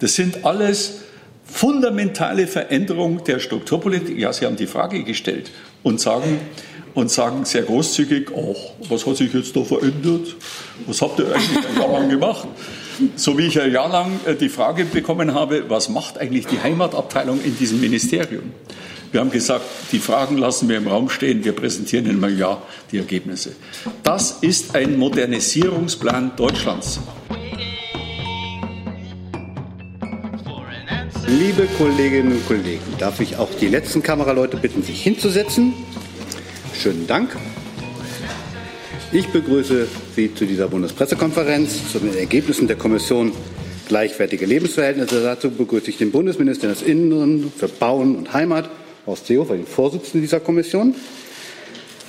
Das sind alles fundamentale Veränderungen der Strukturpolitik. Ja, Sie haben die Frage gestellt und sagen, und sagen sehr großzügig, ach, was hat sich jetzt da verändert? Was habt ihr eigentlich ein Jahr lang gemacht? So wie ich ein Jahr lang äh, die Frage bekommen habe, was macht eigentlich die Heimatabteilung in diesem Ministerium? Wir haben gesagt, die Fragen lassen wir im Raum stehen, wir präsentieren in einem Jahr die Ergebnisse. Das ist ein Modernisierungsplan Deutschlands. Liebe Kolleginnen und Kollegen, darf ich auch die letzten Kameraleute bitten, sich hinzusetzen? Schönen Dank. Ich begrüße Sie zu dieser Bundespressekonferenz zu den Ergebnissen der Kommission Gleichwertige Lebensverhältnisse. Dazu begrüße ich den Bundesminister des Inneren für Bauen und Heimat, Horst Seehofer, den Vorsitzenden dieser Kommission.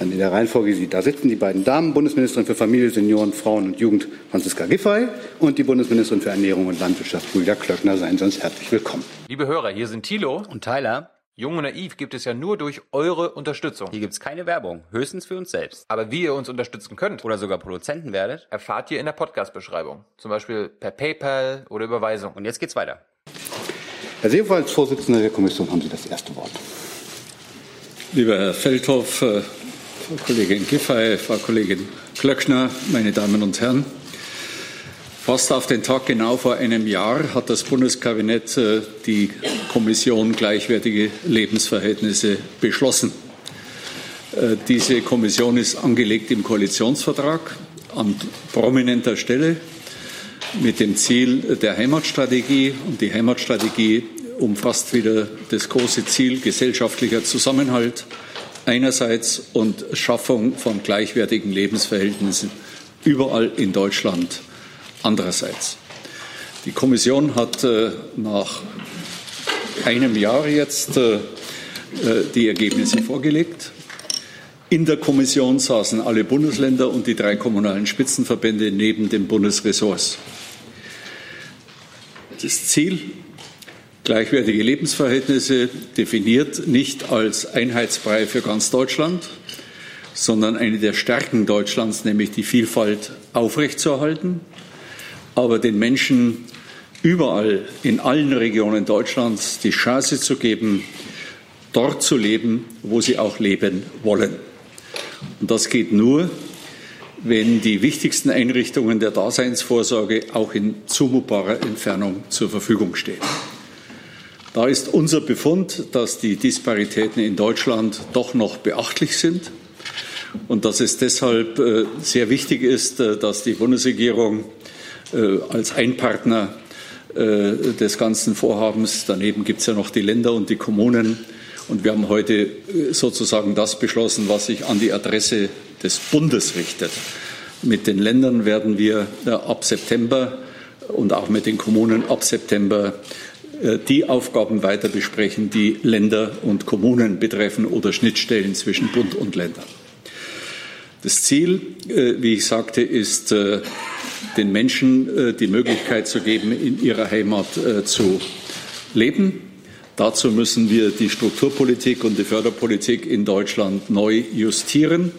Dann in der Reihenfolge, wie Sie da sitzen, die beiden Damen, Bundesministerin für Familie, Senioren, Frauen und Jugend, Franziska Giffey, und die Bundesministerin für Ernährung und Landwirtschaft, Julia Klöckner, seien Sie uns herzlich willkommen. Liebe Hörer, hier sind Thilo und Tyler. Jung und Naiv gibt es ja nur durch eure Unterstützung. Hier gibt es keine Werbung, höchstens für uns selbst. Aber wie ihr uns unterstützen könnt oder sogar Produzenten werdet, erfahrt ihr in der Podcast-Beschreibung. Zum Beispiel per PayPal oder Überweisung. Und jetzt geht's weiter. Herr Seehofer, als Vorsitzender der Kommission haben Sie das erste Wort. Lieber Herr Feldhoff, äh, Frau Kollegin Giffey, Frau Kollegin Klöckner, meine Damen und Herren. Fast auf den Tag genau vor einem Jahr hat das Bundeskabinett äh, die Kommission Gleichwertige Lebensverhältnisse beschlossen. Äh, diese Kommission ist angelegt im Koalitionsvertrag an prominenter Stelle mit dem Ziel der Heimatstrategie. Und die Heimatstrategie umfasst wieder das große Ziel gesellschaftlicher Zusammenhalt einerseits und Schaffung von gleichwertigen Lebensverhältnissen überall in Deutschland andererseits. Die Kommission hat äh, nach einem Jahr jetzt äh, äh, die Ergebnisse vorgelegt. In der Kommission saßen alle Bundesländer und die drei kommunalen Spitzenverbände neben den Bundesressorts. Das Ziel gleichwertige Lebensverhältnisse definiert nicht als Einheitsbrei für ganz Deutschland, sondern eine der Stärken Deutschlands, nämlich die Vielfalt aufrechtzuerhalten aber den Menschen überall in allen Regionen Deutschlands die Chance zu geben, dort zu leben, wo sie auch leben wollen. Und das geht nur, wenn die wichtigsten Einrichtungen der Daseinsvorsorge auch in zumutbarer Entfernung zur Verfügung stehen. Da ist unser Befund, dass die Disparitäten in Deutschland doch noch beachtlich sind und dass es deshalb äh, sehr wichtig ist, äh, dass die Bundesregierung äh, als Einpartner des ganzen Vorhabens. Daneben gibt es ja noch die Länder und die Kommunen. Und wir haben heute sozusagen das beschlossen, was sich an die Adresse des Bundes richtet. Mit den Ländern werden wir ab September und auch mit den Kommunen ab September die Aufgaben weiter besprechen, die Länder und Kommunen betreffen oder Schnittstellen zwischen Bund und Ländern. Das Ziel, wie ich sagte, ist den Menschen äh, die Möglichkeit zu geben, in ihrer Heimat äh, zu leben. Dazu müssen wir die Strukturpolitik und die Förderpolitik in Deutschland neu justieren.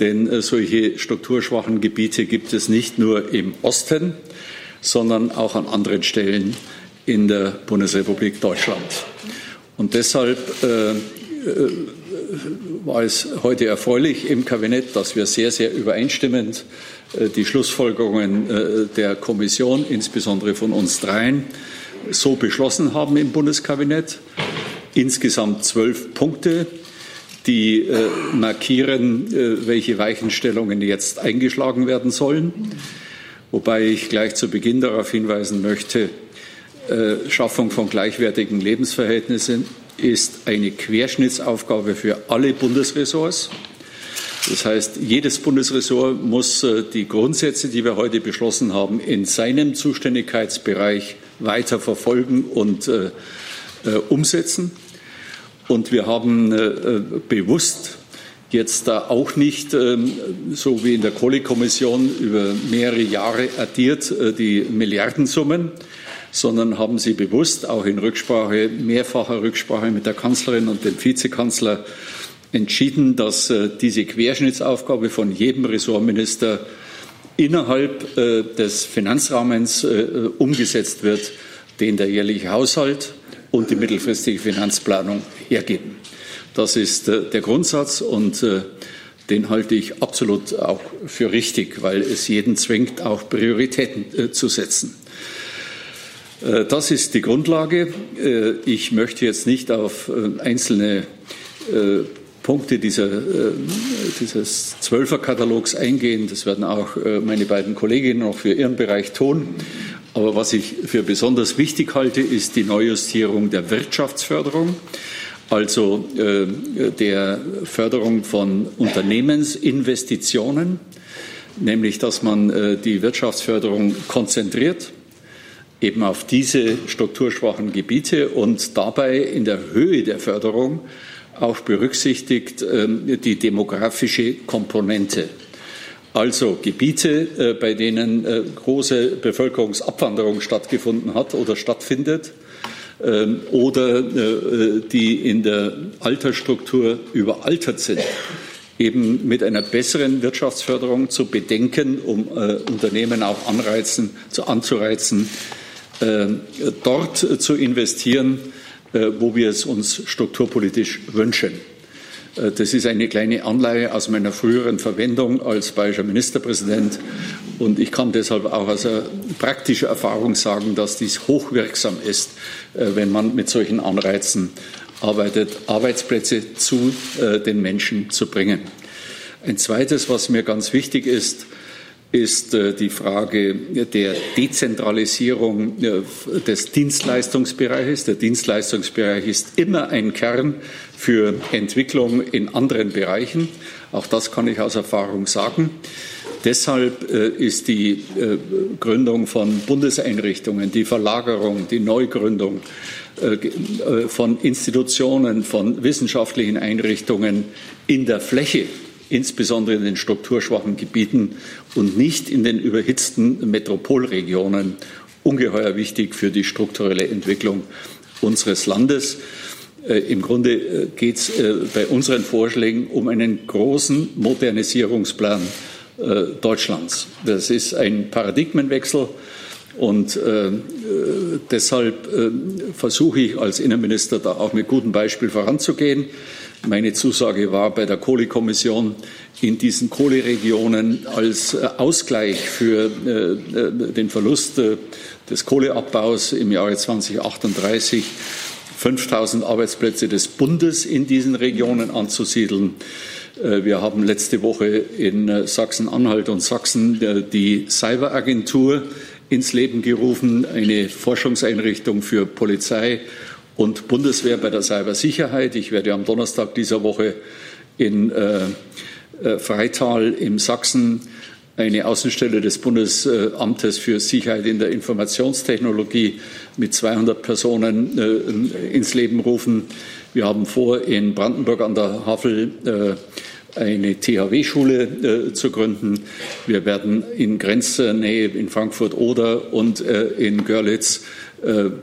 Denn äh, solche strukturschwachen Gebiete gibt es nicht nur im Osten, sondern auch an anderen Stellen in der Bundesrepublik Deutschland. Und deshalb äh, war es heute erfreulich im Kabinett, dass wir sehr, sehr übereinstimmend äh, die Schlussfolgerungen äh, der Kommission, insbesondere von uns dreien, so beschlossen haben im Bundeskabinett. Insgesamt zwölf Punkte, die äh, markieren, welche Weichenstellungen jetzt eingeschlagen werden sollen. Wobei ich gleich zu Beginn darauf hinweisen möchte, Schaffung von gleichwertigen Lebensverhältnissen ist eine Querschnittsaufgabe für alle Bundesressorts. Das heißt, jedes Bundesressort muss äh, die Grundsätze, die wir heute beschlossen haben, in seinem Zuständigkeitsbereich weiter verfolgen und äh, äh, umsetzen. Und wir haben äh, bewusst jetzt da auch nicht, ähm, so wie in der Kohlekommission, über mehrere Jahre addiert äh, die Milliardensummen, sondern haben sie bewusst auch in Rücksprache, mehrfacher Rücksprache mit der Kanzlerin und dem Vizekanzler entschieden, dass äh, diese Querschnittsaufgabe von jedem Ressortminister innerhalb äh, des Finanzrahmens äh, umgesetzt wird, den der jährliche Haushalt und die mittelfristige Finanzplanung hergeben. Das ist der Grundsatz und den halte ich absolut auch für richtig, weil es jeden zwingt, auch Prioritäten zu setzen. Das ist die Grundlage. Ich möchte jetzt nicht auf einzelne Punkte dieser, äh, dieses Zwölferkatalogs eingehen. Das werden auch äh, meine beiden Kolleginnen noch für ihren Bereich tun. Aber was ich für besonders wichtig halte, ist die Neujustierung der Wirtschaftsförderung, also äh, der Förderung von Unternehmensinvestitionen, nämlich dass man die Wirtschaftsförderung konzentriert eben auf diese strukturschwachen Gebiete und dabei in der Höhe der Förderung auch berücksichtigt ähm, die demografische Komponente. Also Gebiete, äh, bei denen äh, große Bevölkerungsabwanderung stattgefunden hat oder stattfindet ähm, oder äh, die in der Altersstruktur überaltert sind, eben mit einer besseren Wirtschaftsförderung zu bedenken, um Unternehmen auch anreizen, anzureizen, dort zu investieren, äh, wo wir es uns strukturpolitisch wünschen. Äh, das ist eine kleine Anleihe aus meiner früheren Verwendung als bayerischer Ministerpräsident. Und ich kann deshalb auch aus praktischer Erfahrung sagen, dass dies hochwirksam ist, äh, wenn man mit solchen Anreizen arbeitet, Arbeitsplätze zu den Menschen zu bringen. Ein zweites, was mir ganz wichtig ist, ist äh, die Frage der Dezentralisierung äh, des Dienstleistungsbereiches. Der Dienstleistungsbereich ist immer ein Kern für Entwicklung in anderen Bereichen. Auch das kann ich aus Erfahrung sagen. Deshalb äh, ist die Gründung von Bundeseinrichtungen, die Verlagerung, die Neugründung von Institutionen, von wissenschaftlichen Einrichtungen in der Fläche insbesondere in den strukturschwachen Gebieten und nicht in den überhitzten Metropolregionen, ungeheuer wichtig für die strukturelle Entwicklung unseres Landes. Äh, Im Grunde äh, geht es äh, bei unseren Vorschlägen um einen großen Modernisierungsplan Deutschlands. Das ist ein Paradigmenwechsel. Und deshalb versuche ich als Innenminister da auch mit gutem Beispiel voranzugehen. Meine Zusage war bei der Kohlekommission in diesen Kohleregionen als äh, Ausgleich für äh, äh, den Verlust des Kohleabbaus im Jahre 2038 5000 Arbeitsplätze des Bundes in diesen Regionen anzusiedeln. Wir haben letzte Woche in Sachsen-Anhalt und Sachsen die Cyberagentur ins Leben gerufen, eine Forschungseinrichtung für Polizei und Bundeswehr bei der Cybersicherheit. Ich werde am Donnerstag dieser Woche in äh, äh, Freital im Sachsen eine Außenstelle des Bundesamtes für Sicherheit in der Informationstechnologie mit 200 Personen äh, ins Leben rufen. Wir haben vor, in Brandenburg an der Havel äh, eine THW-Schule äh, zu gründen. Wir werden in Grenznähe in Frankfurt oder und äh, in Görlitz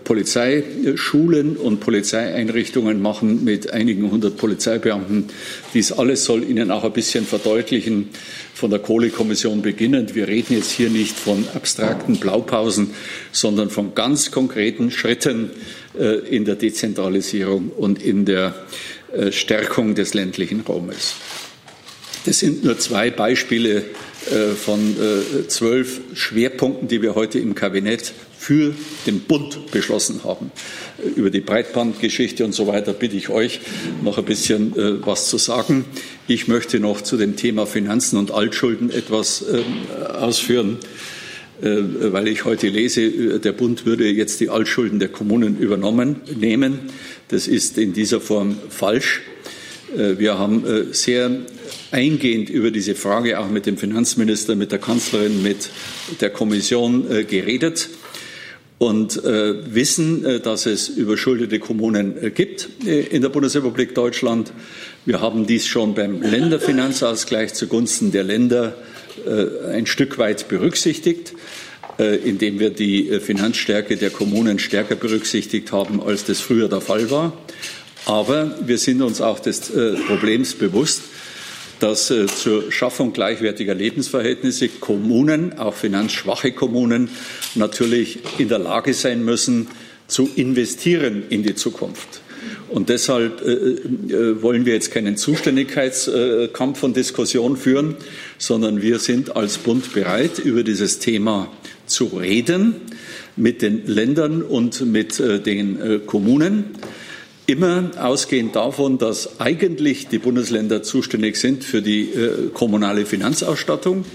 Polizeischulen und Polizeieinrichtungen machen mit einigen hundert Polizeibeamten. Dies alles soll Ihnen auch ein bisschen verdeutlichen, von der Kohlekommission beginnend. Wir reden jetzt hier nicht von abstrakten Blaupausen, sondern von ganz konkreten Schritten äh, in der Dezentralisierung und in der äh, Stärkung des ländlichen Raumes. Das sind nur zwei Beispiele von zwölf Schwerpunkten, die wir heute im Kabinett für den Bund beschlossen haben. Über die Breitbandgeschichte und so weiter bitte ich euch noch ein bisschen äh, was zu sagen. Ich möchte noch zu dem Thema Finanzen und Altschulden etwas äh, ausführen, äh, weil ich heute lese, äh, der Bund würde jetzt die Altschulden der Kommunen übernommen nehmen. Das ist in dieser Form falsch. Äh, wir haben äh, sehr eingehend über diese Frage auch mit dem Finanzminister, mit der Kanzlerin, mit der Kommission geredet und äh, wissen, äh, dass es überschuldete Kommunen äh, gibt äh, in der Bundesrepublik Deutschland. Wir haben dies schon beim Länderfinanzausgleich zugunsten der Länder äh, ein Stück weit berücksichtigt, äh, indem wir die Finanzstärke der Kommunen stärker berücksichtigt haben, als das früher der Fall war. Aber wir sind uns auch des Problems bewusst, dass äh, zur Schaffung gleichwertiger Lebensverhältnisse Kommunen, auch finanzschwache Kommunen, natürlich in der Lage sein müssen, zu investieren in die Zukunft. Und deshalb äh, äh, wollen wir jetzt keinen Zuständigkeitskampf und Diskussion führen, sondern wir sind als Bund bereit, über dieses Thema zu reden mit den Ländern und mit äh, den äh, Kommunen. Immer ausgehend davon, dass eigentlich die Bundesländer zuständig sind für die äh, kommunale Finanzausstattung.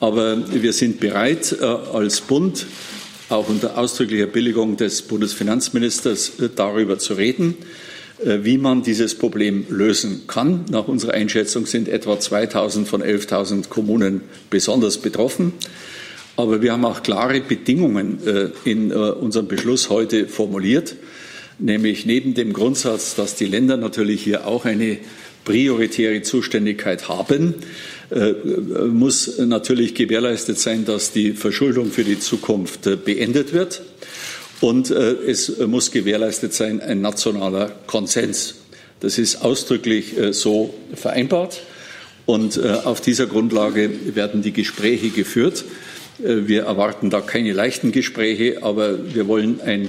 Aber wir sind bereit, äh, als Bund auch unter ausdrücklicher Billigung des Bundesfinanzministers äh, darüber zu reden, äh, wie man dieses Problem lösen kann. Nach unserer Einschätzung sind etwa 2000 von 11.000 Kommunen besonders betroffen. Aber wir haben auch klare Bedingungen äh, in unserem Beschluss heute formuliert, nämlich neben dem Grundsatz, dass die Länder natürlich hier auch eine prioritäre Zuständigkeit haben, äh, muss natürlich gewährleistet sein, dass die Verschuldung für die Zukunft äh, beendet wird. Und äh, es muss gewährleistet sein ein nationaler Konsens. Das ist ausdrücklich so vereinbart. Und auf dieser Grundlage werden die Gespräche geführt. Wir erwarten da keine leichten Gespräche, aber wir wollen ein äh,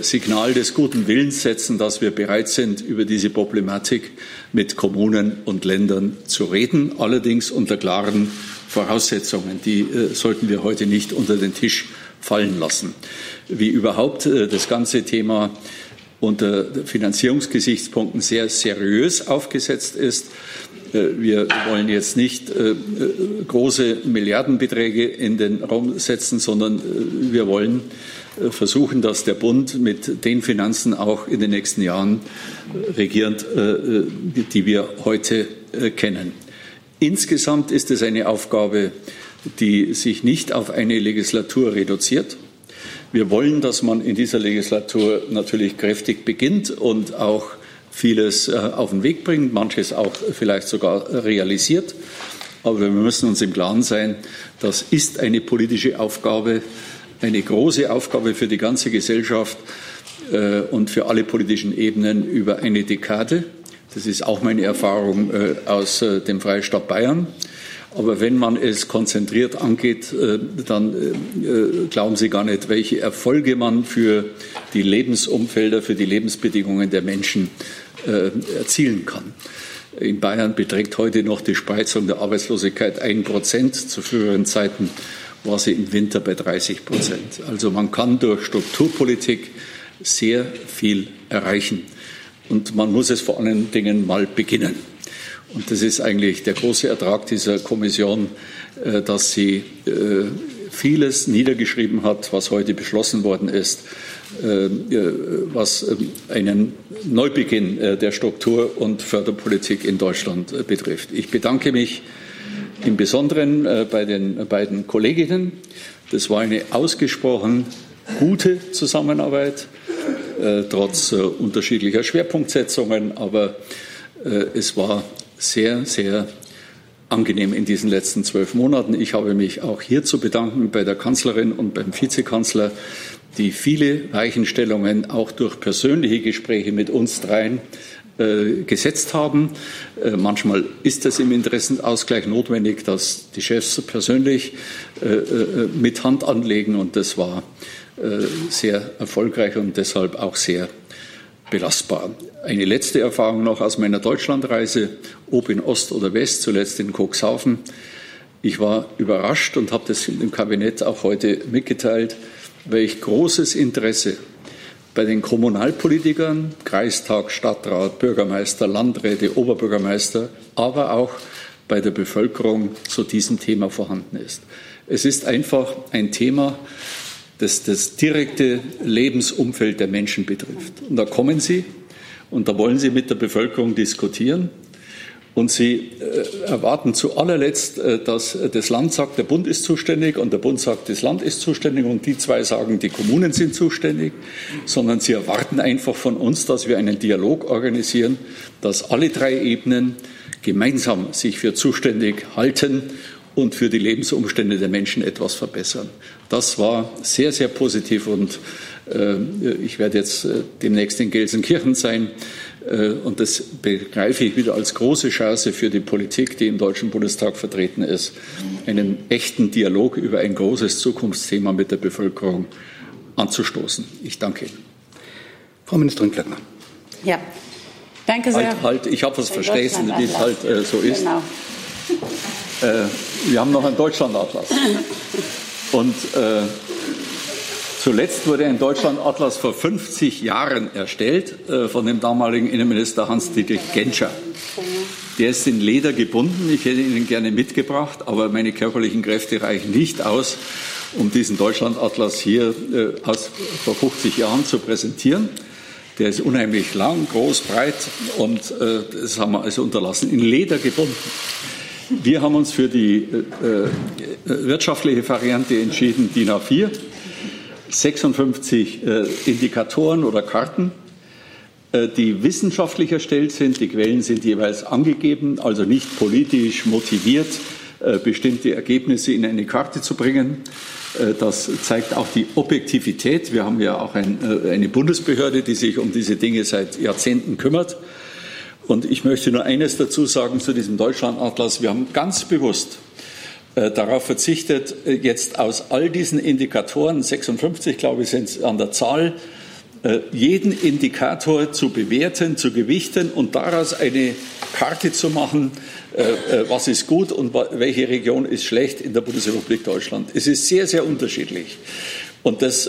Signal des guten Willens setzen, dass wir bereit sind, über diese Problematik mit Kommunen und Ländern zu reden, allerdings unter klaren Voraussetzungen. Die äh, sollten wir heute nicht unter den Tisch fallen lassen. Wie überhaupt äh, das ganze Thema unter Finanzierungsgesichtspunkten sehr seriös aufgesetzt ist. Wir wollen jetzt nicht große Milliardenbeträge in den Raum setzen, sondern wir wollen äh, versuchen, dass der Bund mit den Finanzen auch in den nächsten Jahren regiert, äh, die wir heute äh, kennen. Insgesamt ist es eine Aufgabe, die sich nicht auf eine Legislatur reduziert. Wir wollen, dass man in dieser Legislatur natürlich kräftig beginnt und auch vieles auf den Weg bringt, manches auch vielleicht sogar realisiert. Aber wir müssen uns im Klaren sein, das ist eine politische Aufgabe, eine große Aufgabe für die ganze Gesellschaft äh, und für alle politischen Ebenen über eine Dekade. Das ist auch meine Erfahrung äh, aus äh, dem Freistaat Bayern. Aber wenn man es konzentriert angeht, äh, dann äh, glauben Sie gar nicht, welche Erfolge man für die Lebensumfelder, für die Lebensbedingungen der Menschen äh, erzielen kann. In Bayern beträgt heute noch die Spreizung der Arbeitslosigkeit ein Prozent. Zu früheren Zeiten war sie im Winter bei 30 Prozent. Also man kann durch Strukturpolitik sehr viel erreichen. Und man muss es vor allen Dingen mal beginnen. Und das ist eigentlich der große Ertrag dieser Kommission, äh, dass sie äh, vieles niedergeschrieben hat, was heute beschlossen worden ist, äh, was einen Neubeginn der Struktur- und Förderpolitik in Deutschland betrifft. Ich bedanke mich im Besonderen äh, bei den beiden Kolleginnen. Das war eine ausgesprochen gute Zusammenarbeit, äh, trotz äh, unterschiedlicher Schwerpunktsetzungen, aber es war sehr, sehr angenehm in diesen letzten zwölf Monaten. Ich habe mich auch hier zu bedanken bei der Kanzlerin und beim Vizekanzler, die viele Weichenstellungen auch durch persönliche Gespräche mit uns dreien äh, gesetzt haben. Äh, manchmal ist es im Interessenausgleich notwendig, dass die Chefs persönlich äh, mit Hand anlegen und das war sehr erfolgreich und deshalb auch sehr belastbar. Eine letzte Erfahrung noch aus meiner Deutschlandreise, ob in Ost oder West, zuletzt in Cuxhaven. Ich war überrascht und habe das im Kabinett auch heute mitgeteilt, welch großes Interesse bei den Kommunalpolitikern, Kreistag, Stadtrat, Bürgermeister, Landräte, Oberbürgermeister, aber auch bei der Bevölkerung zu diesem Thema vorhanden ist. Es ist einfach ein Thema, das das direkte Lebensumfeld der Menschen betrifft. Und da kommen Sie und da wollen Sie mit der Bevölkerung diskutieren. Und sie äh, erwarten zu allerletzt, äh, dass das Land sagt, der Bund ist zuständig und der Bund sagt, das Land ist zuständig und die zwei sagen, die Kommunen sind zuständig, sondern sie erwarten einfach von uns, dass wir einen Dialog organisieren, dass alle drei Ebenen gemeinsam sich für zuständig halten und für die Lebensumstände der Menschen etwas verbessern. Das war sehr, sehr positiv und äh, ich werde jetzt äh, demnächst in Gelsenkirchen sein. Äh, und das begreife ich wieder als große Chance für die Politik, die im Deutschen Bundestag vertreten ist, einen echten Dialog über ein großes Zukunftsthema mit der Bevölkerung anzustoßen. Ich danke Ihnen. Frau Ministerin Klöckner. Ja, danke sehr. Halt, halt ich habe was verstehen, wie es halt äh, so ist. Genau. Äh, wir haben noch einen Deutschlandatlas. Und äh, zuletzt wurde ein Deutschlandatlas vor 50 Jahren erstellt äh, von dem damaligen Innenminister Hans-Dietrich Genscher. Der ist in Leder gebunden. Ich hätte ihn gerne mitgebracht, aber meine körperlichen Kräfte reichen nicht aus, um diesen Deutschlandatlas hier äh, aus, vor 50 Jahren zu präsentieren. Der ist unheimlich lang, groß, breit und äh, das haben wir also unterlassen, in Leder gebunden. Wir haben uns für die äh, wirtschaftliche Variante entschieden, DIN A4, 56 äh, Indikatoren oder Karten äh, die wissenschaftlich erstellt sind. Die Quellen sind jeweils angegeben, also nicht politisch motiviert, äh, bestimmte Ergebnisse in eine Karte zu bringen. Äh, das zeigt auch die Objektivität. Wir haben ja auch ein, eine Bundesbehörde, die sich um diese Dinge seit Jahrzehnten kümmert. Und ich möchte nur eines dazu sagen zu diesem Deutschlandatlas. Wir haben ganz bewusst darauf verzichtet, jetzt aus all diesen Indikatoren, 56 glaube ich sind es an der Zahl, äh, jeden Indikator zu bewerten, zu gewichten und daraus eine Karte zu machen, äh, äh, was ist gut und welche Region ist schlecht in der Bundesrepublik Deutschland. Es ist sehr, sehr unterschiedlich. Und das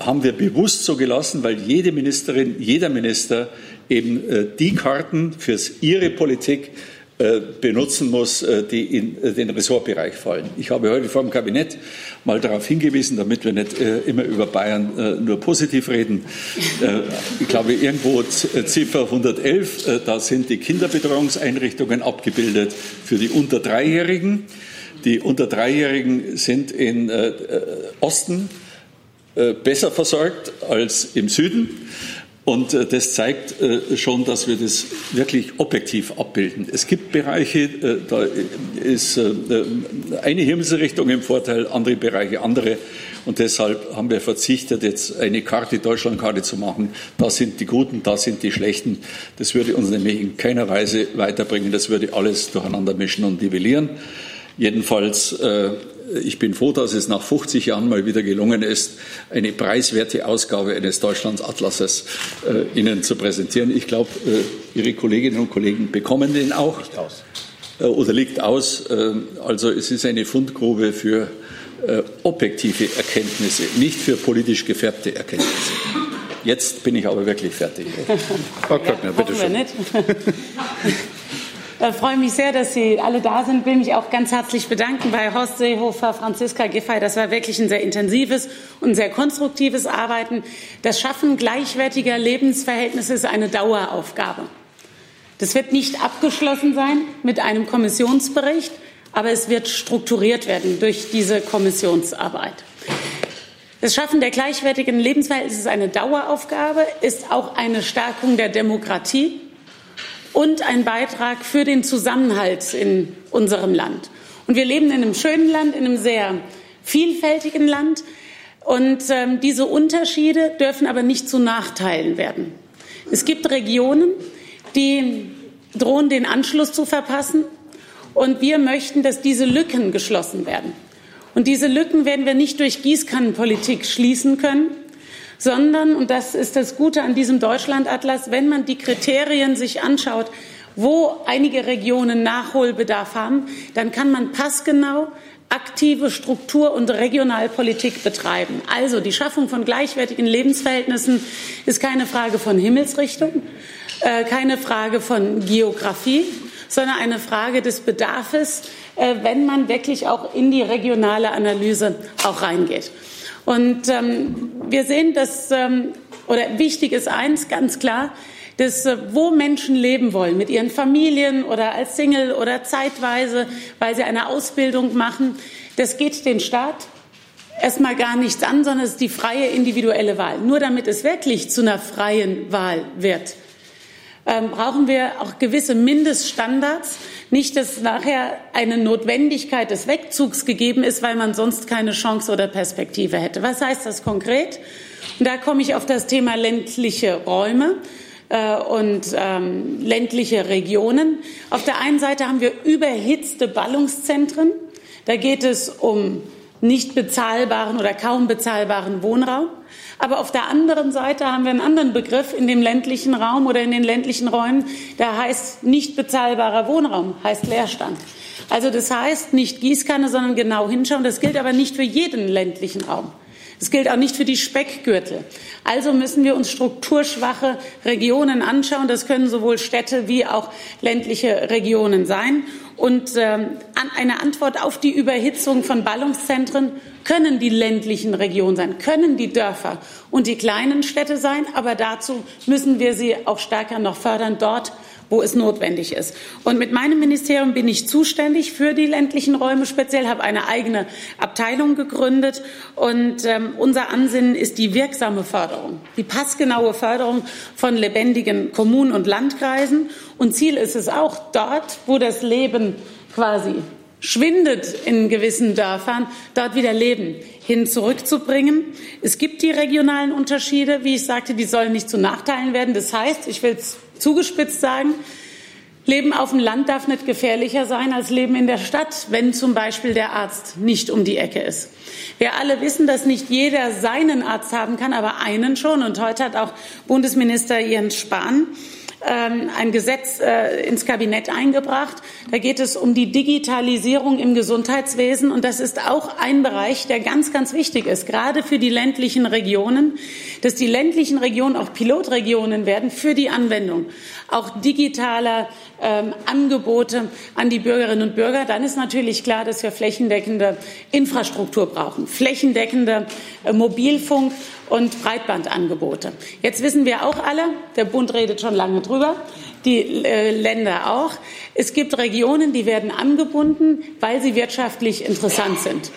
haben wir bewusst so gelassen, weil jede Ministerin, jeder Minister eben die Karten für ihre Politik äh, benutzen muss, äh, die in äh, den Ressortbereich fallen. Ich habe heute vor dem Kabinett mal darauf hingewiesen, damit wir nicht immer über Bayern nur positiv reden. Ich glaube, irgendwo Ziffer 111, da sind die Kinderbetreuungseinrichtungen abgebildet für die unter Dreijährigen. Die unter Dreijährigen sind in Osten besser versorgt als im Süden. Und äh, das zeigt äh, schon, dass wir das wirklich objektiv abbilden. Es gibt Bereiche, äh, da ist eine Himmelsrichtung im Vorteil, andere Bereiche andere. Und deshalb haben wir verzichtet, jetzt eine Karte, Deutschlandkarte zu machen. Da sind die Guten, da sind die Schlechten. Das würde uns nämlich in keiner Weise weiterbringen. Das würde alles durcheinander mischen und nivellieren. Jedenfalls ich bin froh, dass es nach 50 Jahren mal wieder gelungen ist, eine preiswerte Ausgabe eines Deutschlandsatlases äh, Ihnen zu präsentieren. Ich glaube, äh, Ihre Kolleginnen und Kollegen bekommen den auch. Liegt aus. Äh, oder liegt aus. Äh, also es ist eine Fundgrube für äh, objektive Erkenntnisse, nicht für politisch gefärbte Erkenntnisse. Jetzt bin ich aber wirklich fertig. Frau Klöckner, ja, bitte schön. Ich freue mich sehr, dass Sie alle da sind. Ich will mich auch ganz herzlich bedanken bei Horst Seehofer, Franziska Giffey. Das war wirklich ein sehr intensives und sehr konstruktives Arbeiten. Das Schaffen gleichwertiger Lebensverhältnisse ist eine Daueraufgabe. Das wird nicht abgeschlossen sein mit einem Kommissionsbericht, aber es wird strukturiert werden durch diese Kommissionsarbeit. Das Schaffen der gleichwertigen Lebensverhältnisse ist eine Daueraufgabe, ist auch eine Stärkung der Demokratie und ein Beitrag für den Zusammenhalt in unserem Land. Und wir leben in einem schönen Land, in einem sehr vielfältigen Land. Und ähm, diese Unterschiede dürfen aber nicht zu Nachteilen werden. Es gibt Regionen, die drohen, den Anschluss zu verpassen. Und wir möchten, dass diese Lücken geschlossen werden. Und diese Lücken werden wir nicht durch Gießkannenpolitik schließen können, sondern, und das ist das Gute an diesem Deutschlandatlas, wenn man die Kriterien sich anschaut, wo einige Regionen Nachholbedarf haben, dann kann man passgenau aktive Struktur- und Regionalpolitik betreiben. Also die Schaffung von gleichwertigen Lebensverhältnissen ist keine Frage von Himmelsrichtung, äh, keine Frage von Geografie, sondern eine Frage des Bedarfs, äh, wenn man wirklich auch in die regionale Analyse auch reingeht. Und ähm, wir sehen, dass, ähm, oder wichtig ist eins ganz klar, dass äh, wo Menschen leben wollen, mit ihren Familien oder als Single oder zeitweise, weil sie eine Ausbildung machen, das geht den Staat erstmal gar nichts an, sondern es ist die freie individuelle Wahl. Nur damit es wirklich zu einer freien Wahl wird, ähm, brauchen wir auch gewisse Mindeststandards. Nicht, dass nachher eine Notwendigkeit des Wegzugs gegeben ist, weil man sonst keine Chance oder Perspektive hätte. Was heißt das konkret? Und da komme ich auf das Thema ländliche Räume äh, und ähm, ländliche Regionen. Auf der einen Seite haben wir überhitzte Ballungszentren. Da geht es um nicht bezahlbaren oder kaum bezahlbaren Wohnraum. Aber auf der anderen Seite haben wir einen anderen Begriff in dem ländlichen Raum oder in den ländlichen Räumen, der heißt nicht bezahlbarer Wohnraum, heißt Leerstand. Also das heißt nicht Gießkanne, sondern genau hinschauen. Das gilt aber nicht für jeden ländlichen Raum. Das gilt auch nicht für die Speckgürtel. Also müssen wir uns strukturschwache Regionen anschauen. Das können sowohl Städte wie auch ländliche Regionen sein. Und ähm, eine Antwort auf die Überhitzung von Ballungszentren können die ländlichen Regionen sein, können die Dörfer und die kleinen Städte sein. Aber dazu müssen wir sie auch stärker noch fördern, dort, wo es notwendig ist. Und mit meinem Ministerium bin ich zuständig für die ländlichen Räume speziell, habe eine eigene Abteilung gegründet. Und ähm, unser Ansinnen ist die wirksame Förderung, die passgenaue Förderung von lebendigen Kommunen und Landkreisen. Und Ziel ist es auch, dort, wo das Leben quasi schwindet in gewissen Dörfern, dort wieder Leben hin zurückzubringen. Es gibt die regionalen Unterschiede, wie ich sagte, die sollen nicht zu Nachteilen werden. Das heißt, ich will es zugespitzt sagen, Leben auf dem Land darf nicht gefährlicher sein als Leben in der Stadt, wenn zum Beispiel der Arzt nicht um die Ecke ist. Wir alle wissen, dass nicht jeder seinen Arzt haben kann, aber einen schon. Und heute hat auch Bundesminister Jens Spahn ein Gesetz äh, ins Kabinett eingebracht. Da geht es um die Digitalisierung im Gesundheitswesen. Und das ist auch ein Bereich, der ganz, ganz wichtig ist, gerade für die ländlichen Regionen, dass die ländlichen Regionen auch Pilotregionen werden für die Anwendung auch digitaler ähm, Angebote an die Bürgerinnen und Bürger. Dann ist natürlich klar, dass wir flächendeckende Infrastruktur brauchen, flächendeckende äh, Mobilfunk und Breitbandangebote. Jetzt wissen wir auch alle, der Bund redet schon lange drüber, die äh, Länder auch. Es gibt Regionen, die werden angebunden, weil sie wirtschaftlich interessant sind.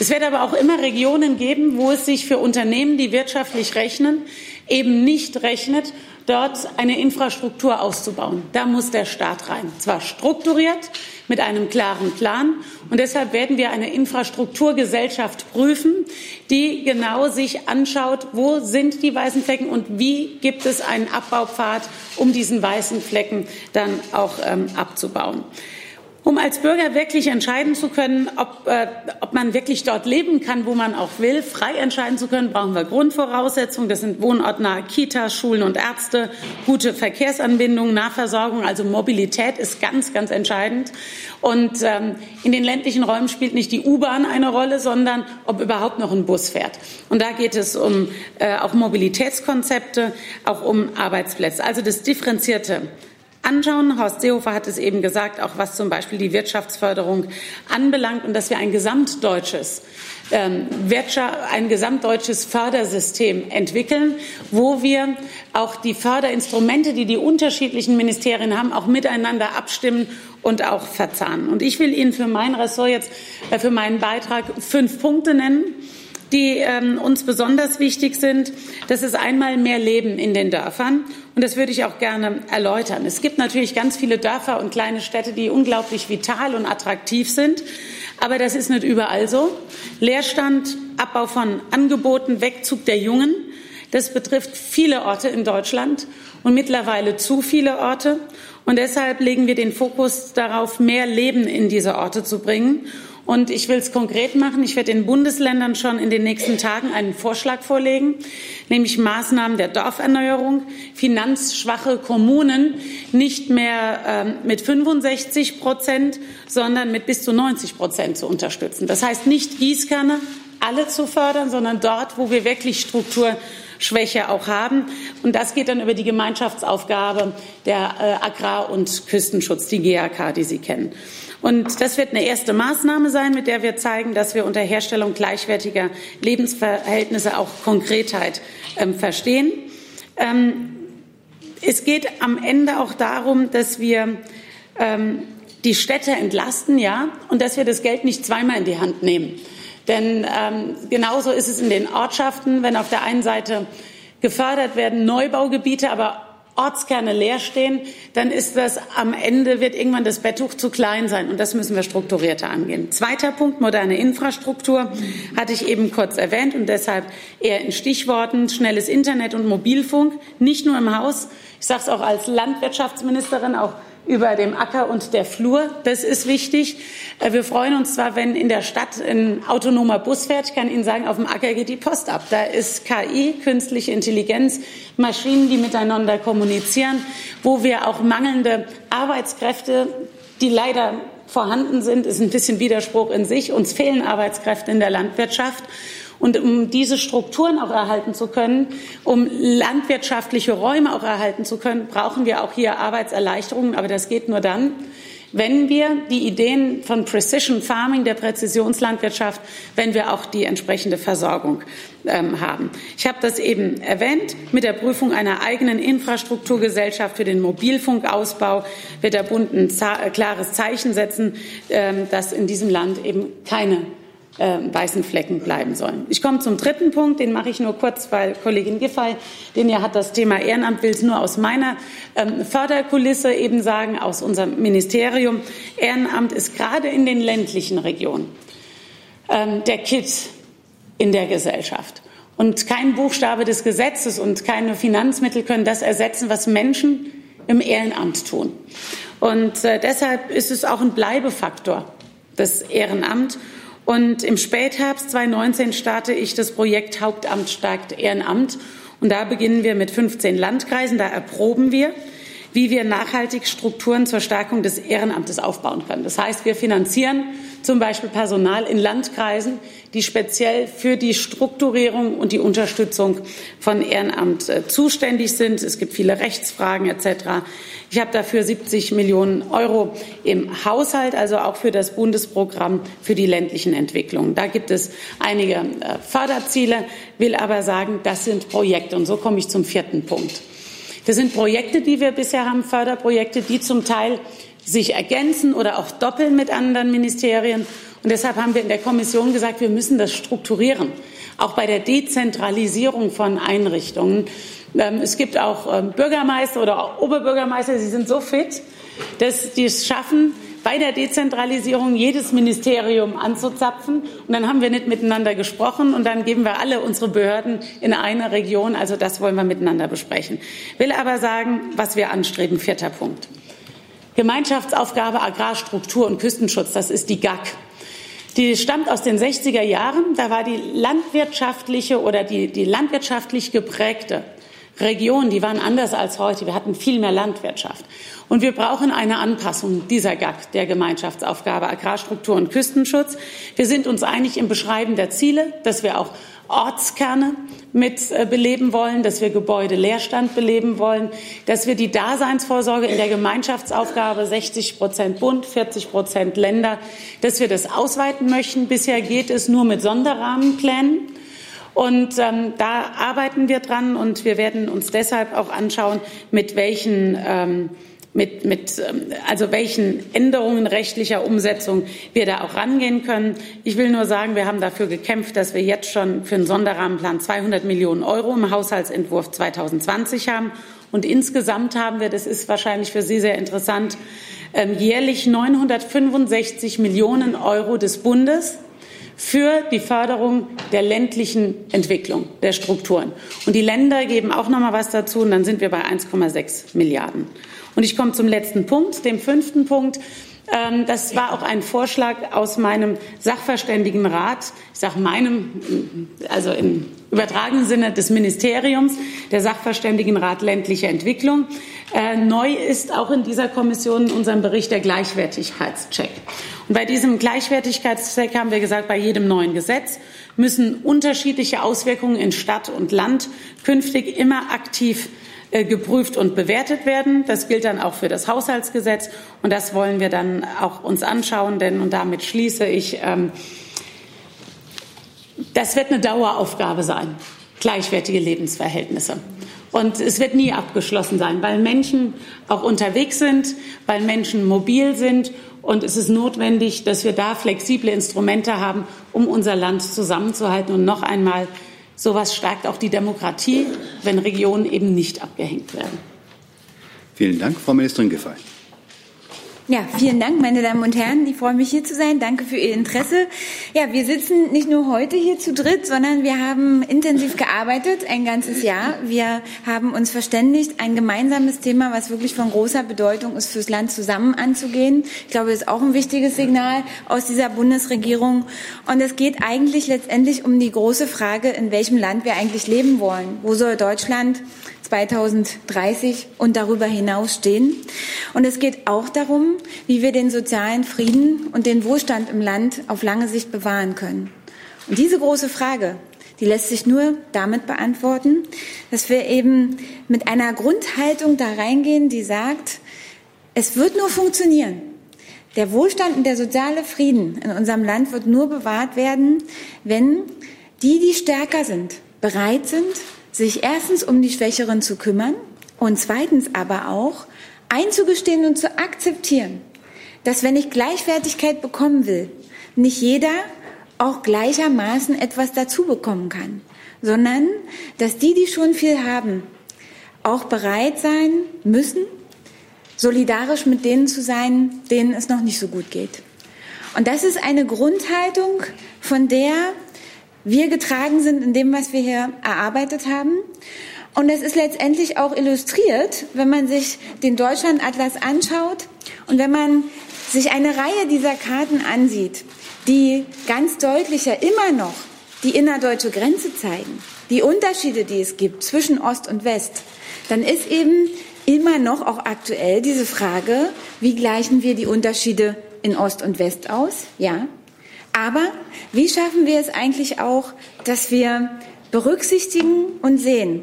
Es wird aber auch immer Regionen geben, wo es sich für Unternehmen, die wirtschaftlich rechnen, eben nicht rechnet, dort eine Infrastruktur auszubauen. Da muss der Staat rein. Zwar strukturiert, mit einem klaren Plan. Und deshalb werden wir eine Infrastrukturgesellschaft prüfen, die genau sich anschaut, wo sind die weißen Flecken und wie gibt es einen Abbaupfad, um diesen weißen Flecken dann auch ähm, abzubauen. Um als Bürger wirklich entscheiden zu können, ob, äh, ob man wirklich dort leben kann, wo man auch will, frei entscheiden zu können, brauchen wir Grundvoraussetzungen. Das sind wohnortnahe Kitas, Schulen und Ärzte, gute Verkehrsanbindungen, Nahversorgung, also Mobilität ist ganz, ganz entscheidend. Und ähm, in den ländlichen Räumen spielt nicht die U-Bahn eine Rolle, sondern ob überhaupt noch ein Bus fährt. Und da geht es um äh, auch Mobilitätskonzepte, auch um Arbeitsplätze. Also das differenzierte anschauen. Horst Seehofer hat es eben gesagt, auch was zum Beispiel die Wirtschaftsförderung anbelangt und dass wir ein gesamtdeutsches ähm, ein gesamtdeutsches Fördersystem entwickeln, wo wir auch die Förderinstrumente, die die unterschiedlichen Ministerien haben, auch miteinander abstimmen und auch verzahnen. Und ich will Ihnen für mein Ressort jetzt, äh, für meinen Beitrag fünf Punkte nennen die ähm, uns besonders wichtig sind. Das ist einmal mehr Leben in den Dörfern. Und das würde ich auch gerne erläutern. Es gibt natürlich ganz viele Dörfer und kleine Städte, die unglaublich vital und attraktiv sind. Aber das ist nicht überall so. Leerstand, Abbau von Angeboten, Wegzug der Jungen. Das betrifft viele Orte in Deutschland und mittlerweile zu viele Orte. Und deshalb legen wir den Fokus darauf, mehr Leben in diese Orte zu bringen. Und ich will es konkret machen. Ich werde den Bundesländern schon in den nächsten Tagen einen Vorschlag vorlegen, nämlich Maßnahmen der Dorferneuerung, finanzschwache Kommunen nicht mehr ähm, mit 65 Prozent, sondern mit bis zu 90 Prozent zu unterstützen. Das heißt nicht Gießkanne, alle zu fördern, sondern dort, wo wir wirklich Strukturschwäche auch haben. Und das geht dann über die Gemeinschaftsaufgabe der äh, Agrar- und Küstenschutz, die GAK, die Sie kennen. Und das wird eine erste Maßnahme sein, mit der wir zeigen, dass wir unter Herstellung gleichwertiger Lebensverhältnisse auch Konkretheit ähm, verstehen. Ähm, es geht am Ende auch darum, dass wir ähm, die Städte entlasten, ja, und dass wir das Geld nicht zweimal in die Hand nehmen. Denn ähm, genauso ist es in den Ortschaften, wenn auf der einen Seite gefördert werden Neubaugebiete, aber Ortskerne leer stehen, dann ist das am Ende wird irgendwann das Betttuch zu klein sein und das müssen wir strukturierter angehen. Zweiter Punkt, moderne Infrastruktur, hatte ich eben kurz erwähnt und deshalb eher in Stichworten schnelles Internet und Mobilfunk, nicht nur im Haus. Ich sage es auch als Landwirtschaftsministerin, auch über dem Acker und der Flur. Das ist wichtig. Äh, wir freuen uns zwar, wenn in der Stadt ein autonomer Bus fährt. Ich kann Ihnen sagen, auf dem Acker geht die Post ab. Da ist KI, künstliche Intelligenz, Maschinen, die miteinander kommunizieren, wo wir auch mangelnde Arbeitskräfte, die leider vorhanden sind, ist ein bisschen Widerspruch in sich. Uns fehlen Arbeitskräfte in der Landwirtschaft. Und um diese Strukturen auch erhalten zu können, um landwirtschaftliche Räume auch erhalten zu können, brauchen wir auch hier Arbeitserleichterungen. Aber das geht nur dann, wenn wir die Ideen von Precision Farming, der Präzisionslandwirtschaft, wenn wir auch die entsprechende Versorgung ähm, haben. Ich habe das eben erwähnt. Mit der Prüfung einer eigenen Infrastrukturgesellschaft für den Mobilfunkausbau wird der Bund ein klares Zeichen setzen, ähm, dass in diesem Land eben keine äh, weißen Flecken bleiben sollen. Ich komme zum dritten Punkt, den mache ich nur kurz, weil Kollegin Giffey, den ja hat das Thema Ehrenamt, will es nur aus meiner ähm, Förderkulisse eben sagen, aus unserem Ministerium. Ehrenamt ist gerade in den ländlichen Regionen ähm, der Kit in der Gesellschaft. Und kein Buchstabe des Gesetzes und keine Finanzmittel können das ersetzen, was Menschen im Ehrenamt tun. Und äh, deshalb ist es auch ein Bleibefaktor, das Ehrenamt. Und im Spätherbst 2019 starte ich das Projekt Hauptamt stärkt Ehrenamt. Und da beginnen wir mit 15 Landkreisen. Da erproben wir, wie wir nachhaltig Strukturen zur Stärkung des Ehrenamtes aufbauen können. Das heißt, wir finanzieren zum Beispiel Personal in Landkreisen, die speziell für die Strukturierung und die Unterstützung von Ehrenamt äh, zuständig sind. Es gibt viele Rechtsfragen etc. Ich habe dafür 70 Millionen Euro im Haushalt, also auch für das Bundesprogramm für die ländlichen Entwicklungen. Da gibt es einige äh, Förderziele, will aber sagen, das sind Projekte. Und so komme ich zum vierten Punkt. Das sind Projekte, die wir bisher haben, Förderprojekte, die zum Teil sich ergänzen oder auch doppeln mit anderen Ministerien. Und deshalb haben wir in der Kommission gesagt, wir müssen das strukturieren, auch bei der Dezentralisierung von Einrichtungen. Ähm, es gibt auch ähm, Bürgermeister oder Oberbürgermeister, sie sind so fit, dass die es schaffen, bei der Dezentralisierung jedes Ministerium anzuzapfen. Und dann haben wir nicht miteinander gesprochen und dann geben wir alle unsere Behörden in eine Region. Also das wollen wir miteinander besprechen. Will aber sagen, was wir anstreben. Vierter Punkt. Gemeinschaftsaufgabe Agrarstruktur und Küstenschutz, das ist die GAG. Die stammt aus den 60er Jahren. Da war die landwirtschaftliche oder die, die landwirtschaftlich geprägte Region, die waren anders als heute. Wir hatten viel mehr Landwirtschaft. Und wir brauchen eine Anpassung dieser GAG, der Gemeinschaftsaufgabe Agrarstruktur und Küstenschutz. Wir sind uns einig im Beschreiben der Ziele, dass wir auch Ortskerne mit äh, beleben wollen, dass wir Gebäude Leerstand beleben wollen, dass wir die Daseinsvorsorge in der Gemeinschaftsaufgabe 60 Prozent Bund, 40 Prozent Länder, dass wir das ausweiten möchten. Bisher geht es nur mit Sonderrahmenplänen. Und ähm, da arbeiten wir dran und wir werden uns deshalb auch anschauen, mit welchen ähm, mit, mit, ähm, also welchen Änderungen rechtlicher Umsetzung wir da auch rangehen können. Ich will nur sagen, wir haben dafür gekämpft, dass wir jetzt schon für einen Sonderrahmenplan 200 Millionen Euro im Haushaltsentwurf 2020 haben. Und insgesamt haben wir, das ist wahrscheinlich für Sie sehr interessant, ähm, jährlich 965 Millionen Euro des Bundes für die Förderung der ländlichen Entwicklung, der Strukturen. Und die Länder geben auch noch mal was dazu, und dann sind wir bei 1,6 Milliarden. Und ich komme zum letzten Punkt, dem fünften Punkt. Ähm, das war auch ein Vorschlag aus meinem Sachverständigenrat, ich sage meinem, also im übertragenen Sinne des Ministeriums, der Sachverständigenrat ländliche Entwicklung. Äh, neu ist auch in dieser Kommission in unserem Bericht der Gleichwertigkeitscheck. Und bei diesem Gleichwertigkeitscheck haben wir gesagt, bei jedem neuen Gesetz müssen unterschiedliche Auswirkungen in Stadt und Land künftig immer aktiv äh, geprüft und bewertet werden. Das gilt dann auch für das Haushaltsgesetz und das wollen wir dann auch uns anschauen, denn und damit schließe ich. Ähm, das wird eine Daueraufgabe sein, gleichwertige Lebensverhältnisse. Und es wird nie abgeschlossen sein, weil Menschen auch unterwegs sind, weil Menschen mobil sind. Und es ist notwendig, dass wir da flexible Instrumente haben, um unser Land zusammenzuhalten. Und noch einmal, Sowas stärkt auch die Demokratie, wenn Regionen eben nicht abgehängt werden. Vielen Dank, Frau Ministerin Giffey. Ja, vielen Dank, meine Damen und Herren. Ich freue mich hier zu sein. Danke für Ihr Interesse. Ja, wir sitzen nicht nur heute hier zu dritt, sondern wir haben intensiv gearbeitet, ein ganzes Jahr. Wir haben uns verständigt, ein gemeinsames Thema, was wirklich von großer Bedeutung ist, fürs Land zusammen anzugehen. Ich glaube, das ist auch ein wichtiges Signal aus dieser Bundesregierung. Und es geht eigentlich letztendlich um die große Frage, in welchem Land wir eigentlich leben wollen. Wo soll Deutschland 2030 und darüber hinaus stehen. Und es geht auch darum, wie wir den sozialen Frieden und den Wohlstand im Land auf lange Sicht bewahren können. Und diese große Frage, die lässt sich nur damit beantworten, dass wir eben mit einer Grundhaltung da reingehen, die sagt, es wird nur funktionieren. Der Wohlstand und der soziale Frieden in unserem Land wird nur bewahrt werden, wenn die, die stärker sind, bereit sind, sich erstens um die Schwächeren zu kümmern und zweitens aber auch einzugestehen und zu akzeptieren, dass wenn ich Gleichwertigkeit bekommen will, nicht jeder auch gleichermaßen etwas dazu bekommen kann, sondern dass die, die schon viel haben, auch bereit sein müssen, solidarisch mit denen zu sein, denen es noch nicht so gut geht. Und das ist eine Grundhaltung, von der wir getragen sind in dem, was wir hier erarbeitet haben. Und es ist letztendlich auch illustriert, wenn man sich den Deutschlandatlas anschaut und wenn man sich eine Reihe dieser Karten ansieht, die ganz deutlicher immer noch die innerdeutsche Grenze zeigen, die Unterschiede, die es gibt zwischen Ost und West, dann ist eben immer noch auch aktuell diese Frage, wie gleichen wir die Unterschiede in Ost und West aus? Ja. Aber wie schaffen wir es eigentlich auch, dass wir berücksichtigen und sehen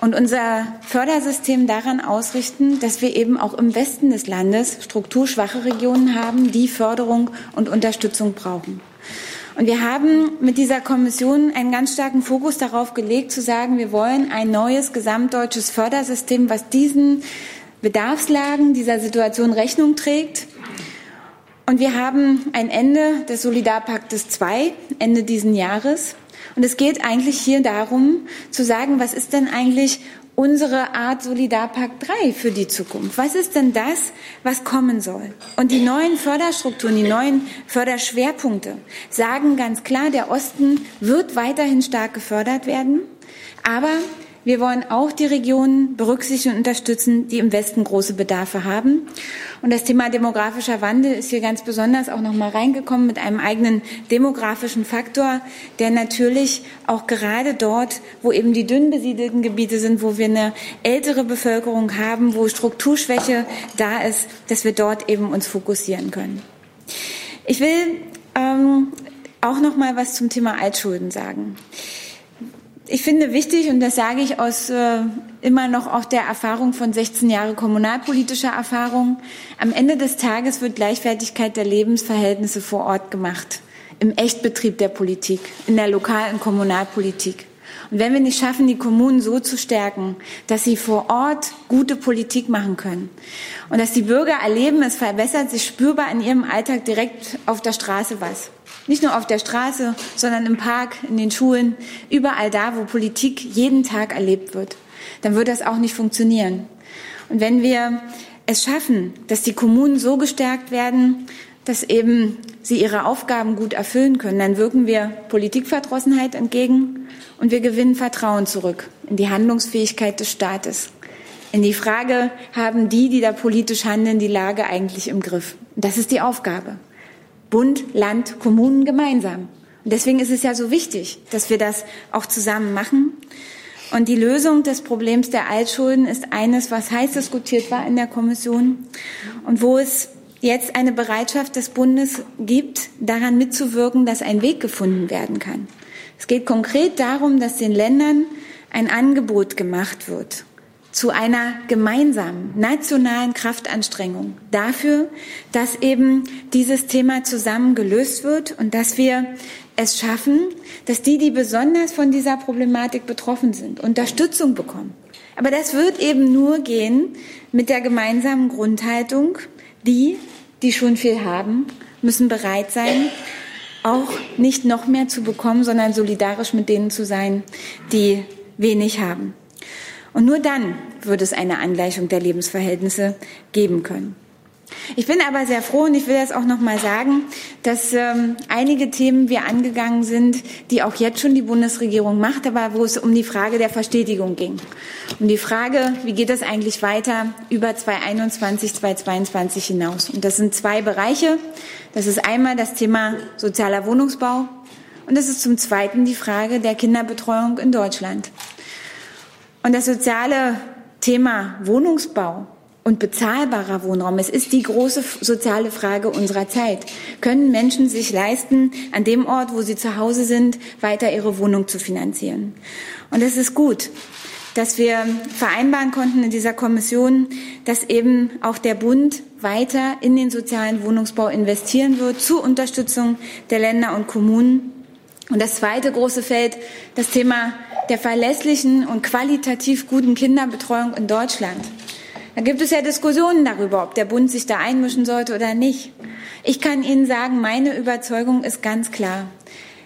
und unser Fördersystem daran ausrichten, dass wir eben auch im Westen des Landes strukturschwache Regionen haben, die Förderung und Unterstützung brauchen. Und wir haben mit dieser Kommission einen ganz starken Fokus darauf gelegt, zu sagen, wir wollen ein neues gesamtdeutsches Fördersystem, was diesen Bedarfslagen dieser Situation Rechnung trägt und wir haben ein Ende des Solidarpaktes 2, Ende diesen Jahres. Und es geht eigentlich hier darum, zu sagen, was ist denn eigentlich unsere Art Solidarpakt 3 für die Zukunft? Was ist denn das, was kommen soll? Und die neuen Förderstrukturen, die neuen Förderschwerpunkte sagen ganz klar, der Osten wird weiterhin stark gefördert werden. Aber wir wollen auch die Regionen berücksichtigen und unterstützen, die im Westen große Bedarfe haben. Und das Thema demografischer Wandel ist hier ganz besonders auch noch mal reingekommen mit einem eigenen demografischen Faktor, der natürlich auch gerade dort, wo eben die dünn besiedelten Gebiete sind, wo wir eine ältere Bevölkerung haben, wo Strukturschwäche da ist, dass wir dort eben uns fokussieren können. Ich will ähm, auch noch mal was zum Thema Altschulden sagen ich finde wichtig, und das sage ich aus äh, immer noch auch der Erfahrung von 16 Jahren kommunalpolitischer Erfahrung, am Ende des Tages wird Gleichwertigkeit der Lebensverhältnisse vor Ort gemacht, im Echtbetrieb der Politik, in der Lokal- und Kommunalpolitik. Und wenn wir nicht schaffen, die Kommunen so zu stärken, dass sie vor Ort gute Politik machen können und dass die Bürger erleben, es verbessert sich spürbar in ihrem Alltag direkt auf der Straße was, nicht nur auf der Straße, sondern im Park, in den Schulen, überall da, wo Politik jeden Tag erlebt wird. Dann wird das auch nicht funktionieren. Und wenn wir es schaffen, dass die Kommunen so gestärkt werden, dass eben sie ihre Aufgaben gut erfüllen können, dann wirken wir Politikverdrossenheit entgegen und wir gewinnen Vertrauen zurück in die Handlungsfähigkeit des Staates. In die Frage, haben die, die da politisch handeln, die Lage eigentlich im Griff? Das ist die Aufgabe. Bund, Land, Kommunen gemeinsam. Und deswegen ist es ja so wichtig, dass wir das auch zusammen machen. Und die Lösung des Problems der Altschulden ist eines, was heiß diskutiert war in der Kommission und wo es jetzt eine Bereitschaft des Bundes gibt, daran mitzuwirken, dass ein Weg gefunden werden kann. Es geht konkret darum, dass den Ländern ein Angebot gemacht wird zu einer gemeinsamen nationalen Kraftanstrengung dafür, dass eben dieses Thema zusammen gelöst wird und dass wir es schaffen, dass die, die besonders von dieser Problematik betroffen sind, Unterstützung bekommen. Aber das wird eben nur gehen mit der gemeinsamen Grundhaltung, die, die schon viel haben, müssen bereit sein, auch nicht noch mehr zu bekommen, sondern solidarisch mit denen zu sein, die wenig haben. Und nur dann wird es eine Angleichung der Lebensverhältnisse geben können. Ich bin aber sehr froh und ich will das auch noch mal sagen, dass ähm, einige Themen wir angegangen sind, die auch jetzt schon die Bundesregierung macht, aber wo es um die Frage der Verstetigung ging. Um die Frage, wie geht es eigentlich weiter über 2021, 2022 hinaus? Und das sind zwei Bereiche. Das ist einmal das Thema sozialer Wohnungsbau und das ist zum Zweiten die Frage der Kinderbetreuung in Deutschland. Und das soziale Thema Wohnungsbau und bezahlbarer Wohnraum. Es ist die große soziale Frage unserer Zeit. Können Menschen sich leisten, an dem Ort, wo sie zu Hause sind, weiter ihre Wohnung zu finanzieren? Und es ist gut, dass wir vereinbaren konnten in dieser Kommission, dass eben auch der Bund weiter in den sozialen Wohnungsbau investieren wird zur Unterstützung der Länder und Kommunen. Und das zweite große Feld, das Thema der verlässlichen und qualitativ guten Kinderbetreuung in Deutschland. Da gibt es ja Diskussionen darüber, ob der Bund sich da einmischen sollte oder nicht. Ich kann Ihnen sagen, meine Überzeugung ist ganz klar.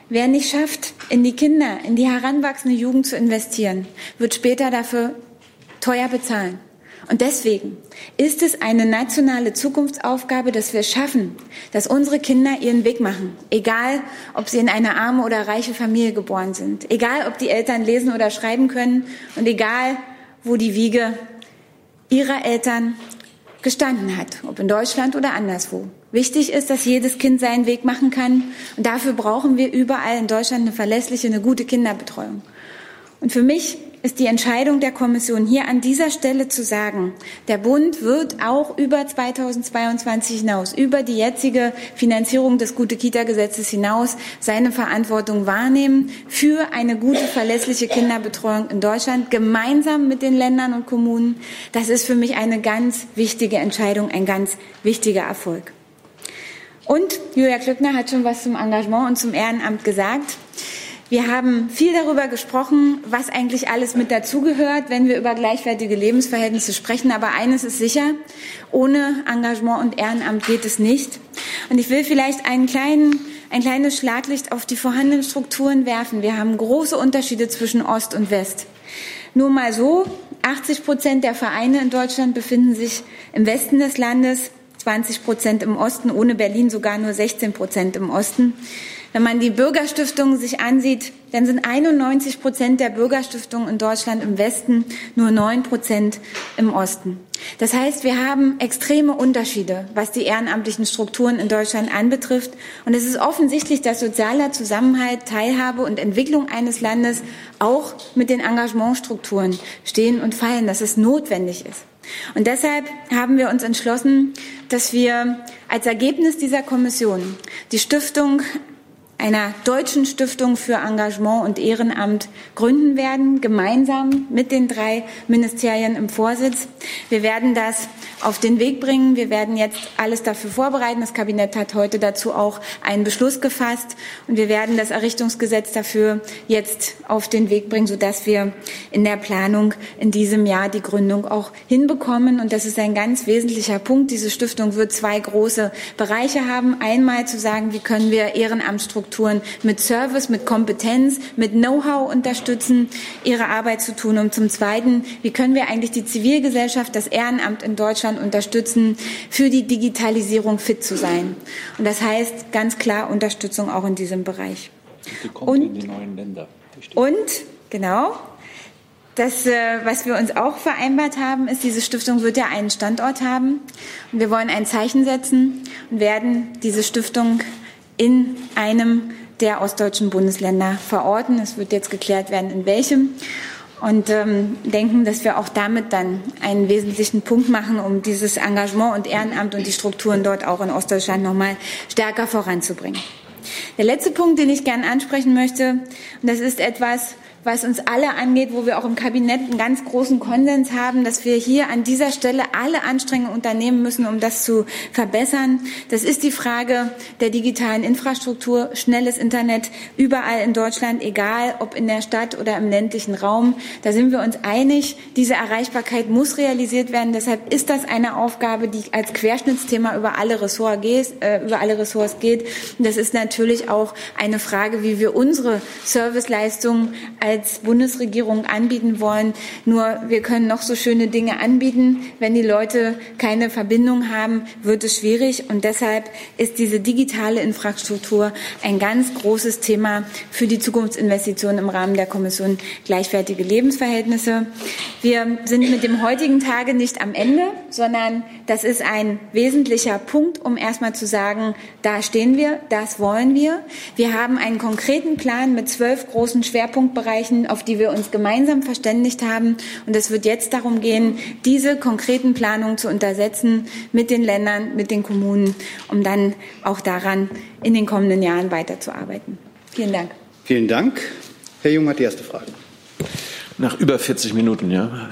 Wer nicht schafft, in die Kinder, in die heranwachsende Jugend zu investieren, wird später dafür teuer bezahlen. Und deswegen ist es eine nationale Zukunftsaufgabe, dass wir schaffen, dass unsere Kinder ihren Weg machen. Egal, ob sie in eine arme oder reiche Familie geboren sind. Egal, ob die Eltern lesen oder schreiben können. Und egal, wo die Wiege ihrer Eltern gestanden hat, ob in Deutschland oder anderswo. Wichtig ist, dass jedes Kind seinen Weg machen kann. Und dafür brauchen wir überall in Deutschland eine verlässliche, eine gute Kinderbetreuung. Und für mich ist die Entscheidung der Kommission hier an dieser Stelle zu sagen, der Bund wird auch über 2022 hinaus, über die jetzige Finanzierung des Gute-Kita-Gesetzes hinaus seine Verantwortung wahrnehmen für eine gute, verlässliche Kinderbetreuung in Deutschland, gemeinsam mit den Ländern und Kommunen. Das ist für mich eine ganz wichtige Entscheidung, ein ganz wichtiger Erfolg. Und Julia Klückner hat schon was zum Engagement und zum Ehrenamt gesagt. Wir haben viel darüber gesprochen, was eigentlich alles mit dazugehört, wenn wir über gleichwertige Lebensverhältnisse sprechen. Aber eines ist sicher, ohne Engagement und Ehrenamt geht es nicht. Und ich will vielleicht einen kleinen, ein kleines Schlaglicht auf die vorhandenen Strukturen werfen. Wir haben große Unterschiede zwischen Ost und West. Nur mal so, 80 Prozent der Vereine in Deutschland befinden sich im Westen des Landes, 20 Prozent im Osten, ohne Berlin sogar nur 16 Prozent im Osten. Wenn man die Bürgerstiftungen sich ansieht, dann sind 91 Prozent der Bürgerstiftungen in Deutschland im Westen, nur 9 Prozent im Osten. Das heißt, wir haben extreme Unterschiede, was die ehrenamtlichen Strukturen in Deutschland anbetrifft. Und es ist offensichtlich, dass sozialer Zusammenhalt, Teilhabe und Entwicklung eines Landes auch mit den Engagementstrukturen stehen und fallen, dass es notwendig ist. Und deshalb haben wir uns entschlossen, dass wir als Ergebnis dieser Kommission die Stiftung einer deutschen Stiftung für Engagement und Ehrenamt gründen werden, gemeinsam mit den drei Ministerien im Vorsitz. Wir werden das auf den Weg bringen. Wir werden jetzt alles dafür vorbereiten. Das Kabinett hat heute dazu auch einen Beschluss gefasst und wir werden das Errichtungsgesetz dafür jetzt auf den Weg bringen, sodass wir in der Planung in diesem Jahr die Gründung auch hinbekommen. Und das ist ein ganz wesentlicher Punkt. Diese Stiftung wird zwei große Bereiche haben. Einmal zu sagen, wie können wir Ehrenamtsstrukturen mit Service, mit Kompetenz, mit Know-how unterstützen, ihre Arbeit zu tun. Und zum Zweiten, wie können wir eigentlich die Zivilgesellschaft, das Ehrenamt in Deutschland Deutschland unterstützen, für die Digitalisierung fit zu sein. Und das heißt ganz klar Unterstützung auch in diesem Bereich. Und, in die neuen Länder. Und genau, das, äh, was wir uns auch vereinbart haben, ist, diese Stiftung wird ja einen Standort haben. Und wir wollen ein Zeichen setzen und werden diese Stiftung in einem der ostdeutschen Bundesländer verorten. Es wird jetzt geklärt werden, in welchem und ähm, denken, dass wir auch damit dann einen wesentlichen Punkt machen, um dieses Engagement und Ehrenamt und die Strukturen dort auch in Ostdeutschland nochmal stärker voranzubringen. Der letzte Punkt, den ich gerne ansprechen möchte, und das ist etwas, was uns alle angeht, wo wir auch im Kabinett einen ganz großen Konsens haben, dass wir hier an dieser Stelle alle Anstrengungen unternehmen müssen, um das zu verbessern. Das ist die Frage der digitalen Infrastruktur, schnelles Internet überall in Deutschland, egal ob in der Stadt oder im ländlichen Raum. Da sind wir uns einig, diese Erreichbarkeit muss realisiert werden. Deshalb ist das eine Aufgabe, die als Querschnittsthema über alle Ressorts geht. Äh, über alle Ressorts geht. Das ist natürlich auch eine Frage, wie wir unsere Serviceleistungen als Bundesregierung anbieten wollen. Nur wir können noch so schöne Dinge anbieten. Wenn die Leute keine Verbindung haben, wird es schwierig. Und deshalb ist diese digitale Infrastruktur ein ganz großes Thema für die Zukunftsinvestitionen im Rahmen der Kommission gleichwertige Lebensverhältnisse. Wir sind mit dem heutigen Tage nicht am Ende, sondern das ist ein wesentlicher Punkt, um erstmal zu sagen, da stehen wir, das wollen wir. Wir haben einen konkreten Plan mit zwölf großen Schwerpunktbereichen, auf die wir uns gemeinsam verständigt haben. Und es wird jetzt darum gehen, diese konkreten Planungen zu untersetzen mit den Ländern, mit den Kommunen, um dann auch daran in den kommenden Jahren weiterzuarbeiten. Vielen Dank. Vielen Dank. Herr Jung hat die erste Frage. Nach über 40 Minuten, ja.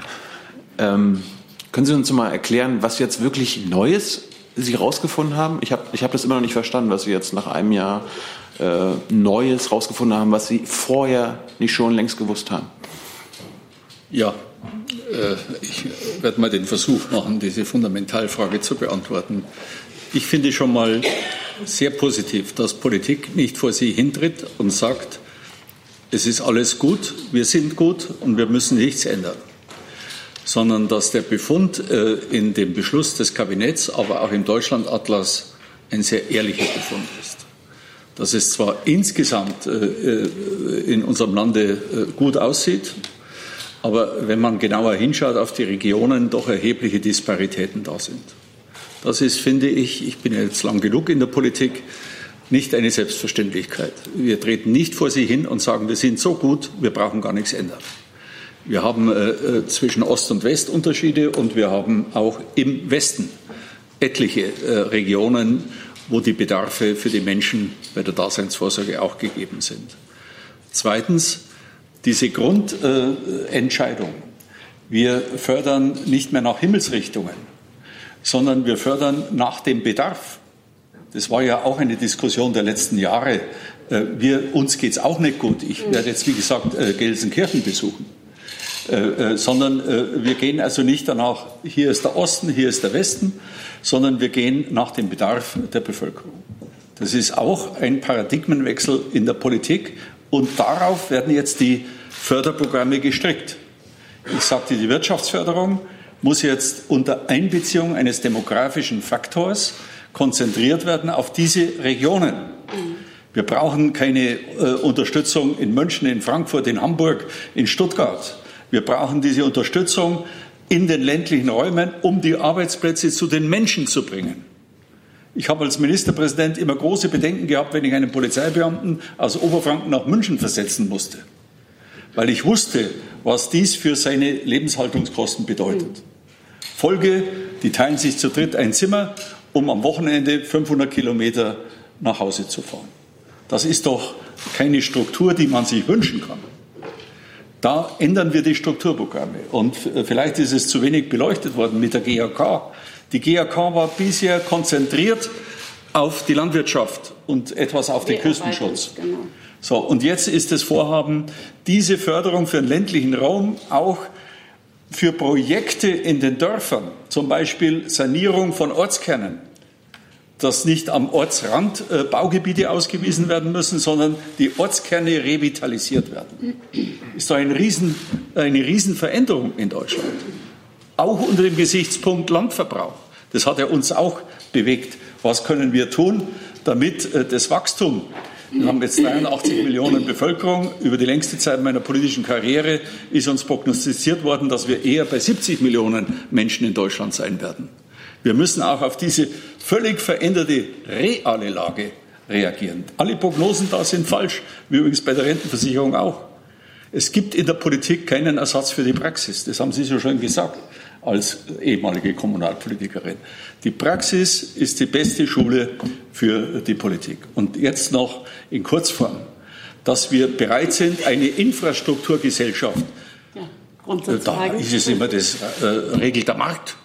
Ähm, können Sie uns mal erklären, was jetzt wirklich Neues Sie herausgefunden haben? Ich habe ich hab das immer noch nicht verstanden, was Sie jetzt nach einem Jahr äh, Neues herausgefunden haben, was Sie vorher nicht schon längst gewusst haben. Ja, äh, ich werde mal den Versuch machen, diese Fundamentalfrage zu beantworten. Ich finde schon mal sehr positiv, dass Politik nicht vor Sie hintritt und sagt, es ist alles gut, wir sind gut und wir müssen nichts ändern, sondern dass der Befund äh, in dem Beschluss des Kabinetts, aber auch im Deutschlandatlas ein sehr ehrlicher Befund ist. Dass es zwar insgesamt äh, in unserem Lande gut aussieht, aber wenn man genauer hinschaut auf die Regionen, doch erhebliche Disparitäten da sind. Das ist, finde ich, ich bin jetzt lang genug in der Politik, nicht eine Selbstverständlichkeit. Wir treten nicht vor sie hin und sagen, wir sind so gut, wir brauchen gar nichts ändern. Wir haben äh, äh zwischen Ost und West Unterschiede und wir haben auch im Westen etliche äh, Regionen, wo die Bedarfe für die Menschen bei der Daseinsvorsorge auch gegeben sind. Zweitens, diese Grundentscheidung. wir fördern nicht mehr nach Himmelsrichtungen, sondern wir fördern nach dem Bedarf. Das war ja auch eine Diskussion der letzten Jahre. Äh, wir, uns geht es auch nicht gut. Ich werde jetzt, wie gesagt, äh, Gelsenkirchen besuchen. Äh, sondern wir gehen also nicht danach, hier ist der Osten, hier ist der Westen, sondern wir gehen nach dem Bedarf der Bevölkerung. Das ist auch ein Paradigmenwechsel in der Politik und darauf werden jetzt die Förderprogramme gestrickt. Ich sagte, die Wirtschaftsförderung muss jetzt unter Einbeziehung eines demografischen Faktors konzentriert werden auf diese Regionen. Wir brauchen keine äh, Unterstützung in München, in Frankfurt, in Hamburg, in Stuttgart. Wir brauchen diese Unterstützung in den ländlichen Räumen, um die Arbeitsplätze zu den Menschen zu bringen. Ich habe als Ministerpräsident immer große Bedenken gehabt, wenn ich einen Polizeibeamten aus Oberfranken nach München versetzen musste, weil ich wusste, was dies für seine Lebenshaltungskosten bedeutet. Folge, die teilen sich zu dritt ein Zimmer, um am Wochenende 500 Kilometer nach Hause zu fahren. Das ist doch keine Struktur, die man sich wünschen kann. Da ändern wir die Strukturprogramme. Und vielleicht ist es zu wenig beleuchtet worden mit der GAK. Die GAK war bisher konzentriert auf die Landwirtschaft und etwas auf den Küstenschutz. Genau. So, und jetzt ist das Vorhaben, diese Förderung für den ländlichen Raum auch für Projekte in den Dörfern, zum Beispiel Sanierung von Ortskernen, dass nicht am Ortsrand äh, Baugebiete ausgewiesen werden müssen, sondern die Ortskerne revitalisiert werden. Ist doch ein Riesen, eine Riesenveränderung in Deutschland auch unter dem Gesichtspunkt Landverbrauch. Das hat er uns auch bewegt. Was können wir tun, damit äh, das Wachstum wir haben jetzt 83 Millionen Bevölkerung. Über die längste Zeit meiner politischen Karriere ist uns prognostiziert worden, dass wir eher bei 70 Millionen Menschen in Deutschland sein werden. Wir müssen auch auf diese völlig veränderte reale Lage reagieren. Alle Prognosen da sind falsch, wie übrigens bei der Rentenversicherung auch. Es gibt in der Politik keinen Ersatz für die Praxis. Das haben Sie so schon gesagt als ehemalige Kommunalpolitikerin. Die Praxis ist die beste Schule für die Politik. Und jetzt noch in Kurzform, dass wir bereit sind, eine Infrastrukturgesellschaft, ja, da ist es immer, das äh, regelt der Markt.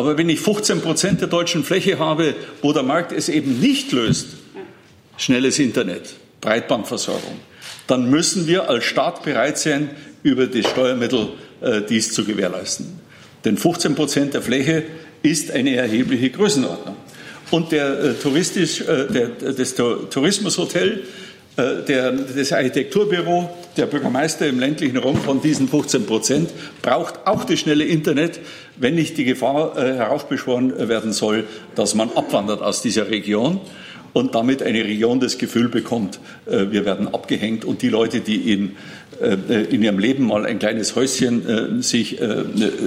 Aber wenn ich 15 Prozent der deutschen Fläche habe, wo der Markt es eben nicht löst, schnelles Internet, Breitbandversorgung, dann müssen wir als Staat bereit sein, über die Steuermittel äh, dies zu gewährleisten. Denn 15 Prozent der Fläche ist eine erhebliche Größenordnung. Und der, äh, touristisch, äh, der, das Tourismushotel äh, der, das Architekturbüro, der Bürgermeister im ländlichen Raum von diesen 15 Prozent braucht auch das schnelle Internet, wenn nicht die Gefahr äh, heraufbeschworen werden soll, dass man abwandert aus dieser Region und damit eine Region das Gefühl bekommt, äh, wir werden abgehängt und die Leute, die in, äh, in ihrem Leben mal ein kleines Häuschen äh, sich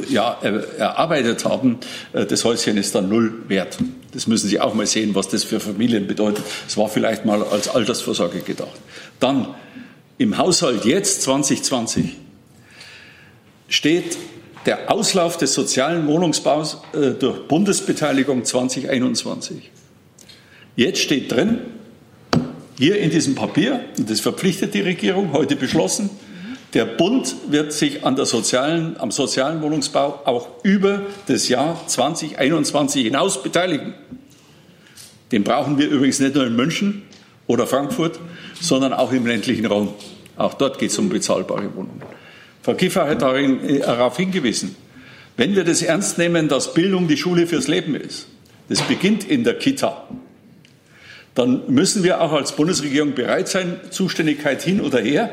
ja, erarbeitet haben, das Häuschen ist dann null wert. Das müssen Sie auch mal sehen, was das für Familien bedeutet. Es war vielleicht mal als Altersvorsorge gedacht. Dann im Haushalt jetzt 2020 steht der Auslauf des sozialen Wohnungsbaus durch Bundesbeteiligung 2021. Jetzt steht drin, hier in diesem Papier, und das verpflichtet die Regierung, heute beschlossen, der Bund wird sich an der sozialen, am sozialen Wohnungsbau auch über das Jahr 2021 hinaus beteiligen. Den brauchen wir übrigens nicht nur in München oder Frankfurt, sondern auch im ländlichen Raum. Auch dort geht es um bezahlbare Wohnungen. Frau Kiefer hat äh, darauf hingewiesen, wenn wir das ernst nehmen, dass Bildung die Schule fürs Leben ist, das beginnt in der Kita, dann müssen wir auch als Bundesregierung bereit sein, Zuständigkeit hin oder her,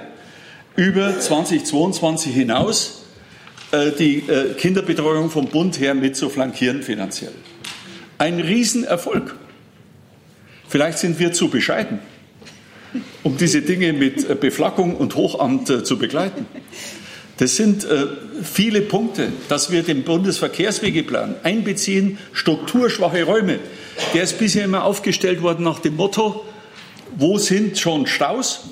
über 2022 hinaus äh, die äh, Kinderbetreuung vom Bund her mit zu flankieren finanziell. Ein Riesenerfolg. Vielleicht sind wir zu bescheiden, um diese Dinge mit äh, Beflackung und Hochamt äh, zu begleiten. Das sind viele Punkte, dass wir den Bundesverkehrswegeplan einbeziehen, strukturschwache Räume. Der ist bisher immer aufgestellt worden nach dem Motto, wo sind schon Staus,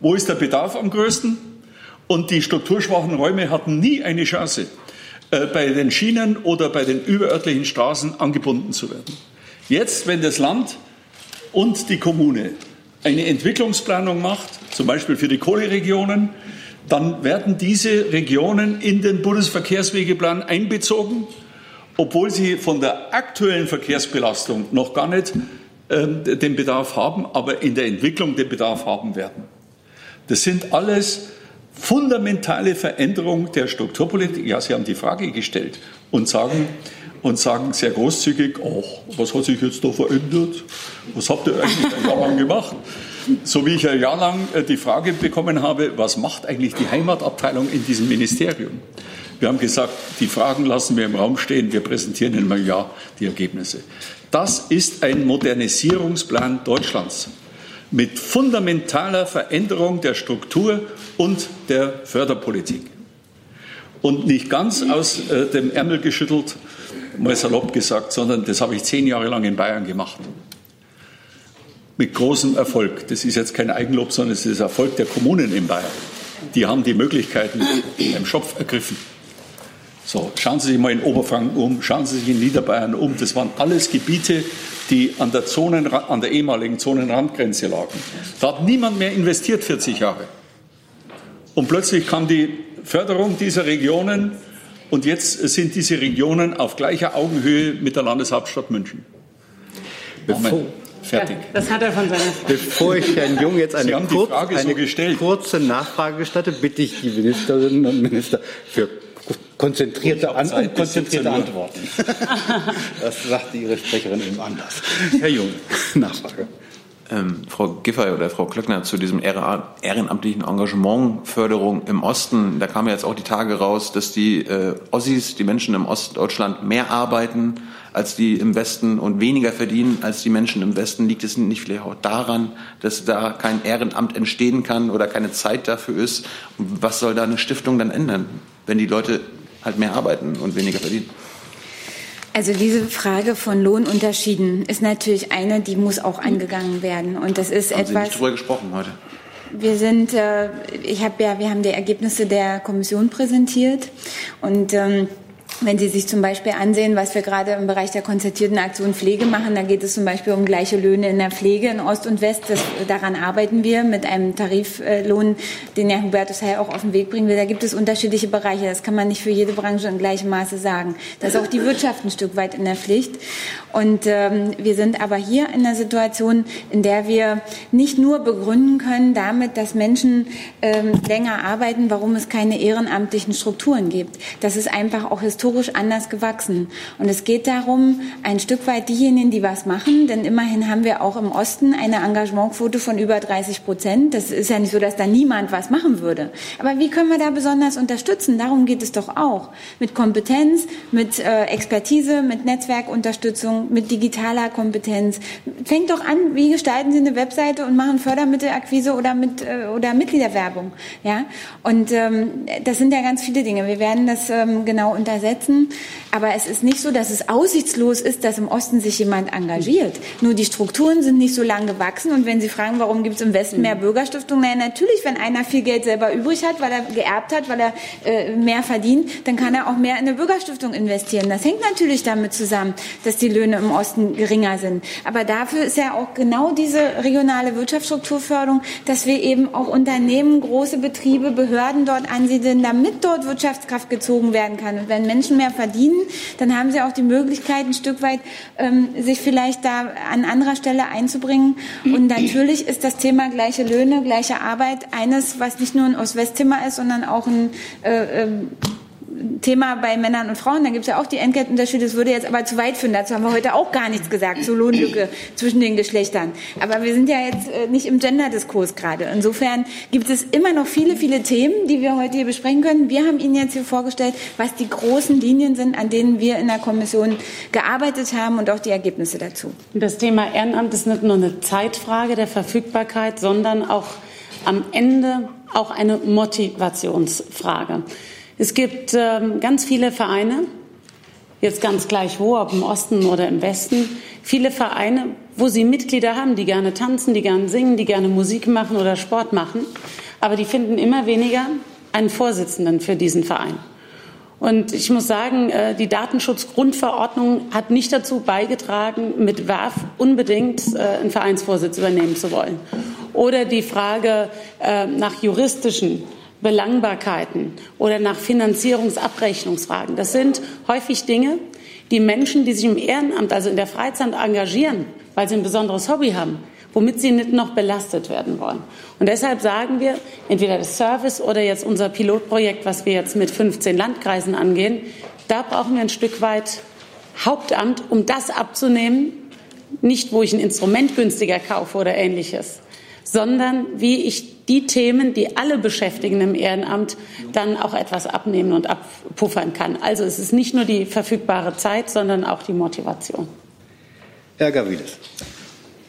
wo ist der Bedarf am größten? Und die strukturschwachen Räume hatten nie eine Chance, äh, bei den Schienen oder bei den überörtlichen Straßen angebunden zu werden. Jetzt, wenn das Land und die Kommune eine Entwicklungsplanung macht, zum Beispiel für die Kohleregionen, dann werden diese Regionen in den Bundesverkehrswegeplan einbezogen, obwohl sie von der aktuellen Verkehrsbelastung noch gar nicht äh, den Bedarf haben, aber in der Entwicklung den Bedarf haben werden. Das sind alles fundamentale Veränderungen der Strukturpolitik. Ja, Sie haben die Frage gestellt und sagen, und sagen sehr großzügig, ach, was hat sich jetzt da verändert? Was habt ihr eigentlich ein Jahr lang gemacht? So wie ich ein Jahr lang äh, die Frage bekommen habe, was macht eigentlich die Heimatabteilung in diesem Ministerium? Wir haben gesagt, die Fragen lassen wir im Raum stehen, wir präsentieren in einem Jahr die Ergebnisse. Das ist ein Modernisierungsplan Deutschlands mit fundamentaler Veränderung der Struktur und der Förderpolitik. Und nicht ganz aus äh, dem Ärmel geschüttelt, mal salopp gesagt, sondern das habe ich zehn Jahre lang in Bayern gemacht. Mit großem Erfolg. Das ist jetzt kein Eigenlob, sondern es ist Erfolg der Kommunen in Bayern. Die haben die Möglichkeiten im Schopf ergriffen. So, schauen Sie sich mal in Oberfranken um, schauen Sie sich in Niederbayern um. Das waren alles Gebiete, die an der, Zonen, an der ehemaligen Zonenrandgrenze lagen. Da hat niemand mehr investiert 40 Jahre. Und plötzlich kam die Förderung dieser Regionen und jetzt sind diese Regionen auf gleicher Augenhöhe mit der Landeshauptstadt München. Bevor, Fertig. Ja, das hat er von seiner Bevor ich Herrn Jung jetzt eine, kurz, eine so kurze Nachfrage gestatte, bitte ich die Ministerinnen und Minister für konzentrierte, An konzentrierte Antworten. das sagte Ihre Sprecherin eben anders. Herr Jung, Nachfrage. Ähm, Frau Giffey oder Frau Klöckner zu diesem ehrenamtlichen Engagementförderung im Osten. Da kam ja jetzt auch die Tage raus, dass die äh, Ossis, die Menschen im Ostdeutschland, mehr arbeiten als die im Westen und weniger verdienen als die Menschen im Westen. Liegt es nicht vielleicht auch daran, dass da kein Ehrenamt entstehen kann oder keine Zeit dafür ist? Was soll da eine Stiftung dann ändern, wenn die Leute halt mehr arbeiten und weniger verdienen? Also diese Frage von Lohnunterschieden ist natürlich eine, die muss auch angegangen werden. Und das ist haben etwas. Sie nicht darüber gesprochen heute. Wir sind, äh, ich habe ja, wir haben die Ergebnisse der Kommission präsentiert und ähm, wenn Sie sich zum Beispiel ansehen, was wir gerade im Bereich der konzertierten Aktion Pflege machen, da geht es zum Beispiel um gleiche Löhne in der Pflege in Ost und West. Das, daran arbeiten wir mit einem Tariflohn, den Herr Hubertus Heil auch auf den Weg bringen will. Da gibt es unterschiedliche Bereiche. Das kann man nicht für jede Branche in gleichem Maße sagen. Da ist auch die Wirtschaft ein Stück weit in der Pflicht. Und ähm, wir sind aber hier in einer Situation, in der wir nicht nur begründen können damit, dass Menschen ähm, länger arbeiten, warum es keine ehrenamtlichen Strukturen gibt. Das ist einfach auch historisch historisch anders gewachsen. Und es geht darum, ein Stück weit diejenigen, die was machen, denn immerhin haben wir auch im Osten eine Engagementquote von über 30 Prozent. Das ist ja nicht so, dass da niemand was machen würde. Aber wie können wir da besonders unterstützen? Darum geht es doch auch. Mit Kompetenz, mit äh, Expertise, mit Netzwerkunterstützung, mit digitaler Kompetenz. Fängt doch an, wie gestalten Sie eine Webseite und machen Fördermittelakquise oder mit äh, oder Mitgliederwerbung, ja? Und ähm, das sind ja ganz viele Dinge. Wir werden das ähm, genau untersetzen, aber es ist nicht so, dass es aussichtslos ist, dass im Osten sich jemand engagiert. Nur die Strukturen sind nicht so lang gewachsen und wenn Sie fragen, warum gibt es im Westen mehr Bürgerstiftungen, naja, natürlich, wenn einer viel Geld selber übrig hat, weil er geerbt hat, weil er äh, mehr verdient, dann kann er auch mehr in eine Bürgerstiftung investieren. Das hängt natürlich damit zusammen, dass die Löhne im Osten geringer sind. Aber dafür ist ja auch genau diese regionale Wirtschaftsstrukturförderung, dass wir eben auch Unternehmen, große Betriebe, Behörden dort ansiedeln, damit dort Wirtschaftskraft gezogen werden kann. Und wenn Menschen mehr verdienen, dann haben sie auch die Möglichkeit, ein Stück weit ähm, sich vielleicht da an anderer Stelle einzubringen. Und natürlich ist das Thema gleiche Löhne, gleiche Arbeit eines, was nicht nur ein Ost-West-Thema ist, sondern auch ein äh, äh, Thema bei Männern und Frauen. Da gibt es ja auch die Entgeltunterschiede. Das würde jetzt aber zu weit führen. Dazu haben wir heute auch gar nichts gesagt, zur Lohnlücke zwischen den Geschlechtern. Aber wir sind ja jetzt äh, nicht im Gender-Diskurs gerade. Insofern gibt es immer noch viele, viele Themen, die wir heute hier besprechen können. Wir haben Ihnen jetzt hier vorgestellt, was die großen Linien sind, an denen wir in der Kommission gearbeitet haben und auch die Ergebnisse dazu. Das Thema Ehrenamt ist nicht nur eine Zeitfrage der Verfügbarkeit, sondern auch am Ende auch eine Motivationsfrage. Es gibt ähm, ganz viele Vereine, jetzt ganz gleich wo, ob im Osten oder im Westen, viele Vereine, wo sie Mitglieder haben, die gerne tanzen, die gerne singen, die gerne Musik machen oder Sport machen, aber die finden immer weniger einen Vorsitzenden für diesen Verein. Und ich muss sagen, äh, die Datenschutzgrundverordnung hat nicht dazu beigetragen, mit WAF unbedingt äh, einen Vereinsvorsitz übernehmen zu wollen. Oder die Frage äh, nach juristischen Belangbarkeiten oder nach Finanzierungsabrechnungsfragen. Das sind häufig Dinge, die Menschen, die sich im Ehrenamt, also in der Freizeit engagieren, weil sie ein besonderes Hobby haben, womit sie nicht noch belastet werden wollen. Und deshalb sagen wir, entweder das Service oder jetzt unser Pilotprojekt, was wir jetzt mit 15 Landkreisen angehen, da brauchen wir ein Stück weit Hauptamt, um das abzunehmen, nicht wo ich ein Instrument günstiger kaufe oder ähnliches, sondern wie ich die Themen, die alle beschäftigen im Ehrenamt, dann auch etwas abnehmen und abpuffern kann. Also es ist nicht nur die verfügbare Zeit, sondern auch die Motivation. Herr Gavrilis.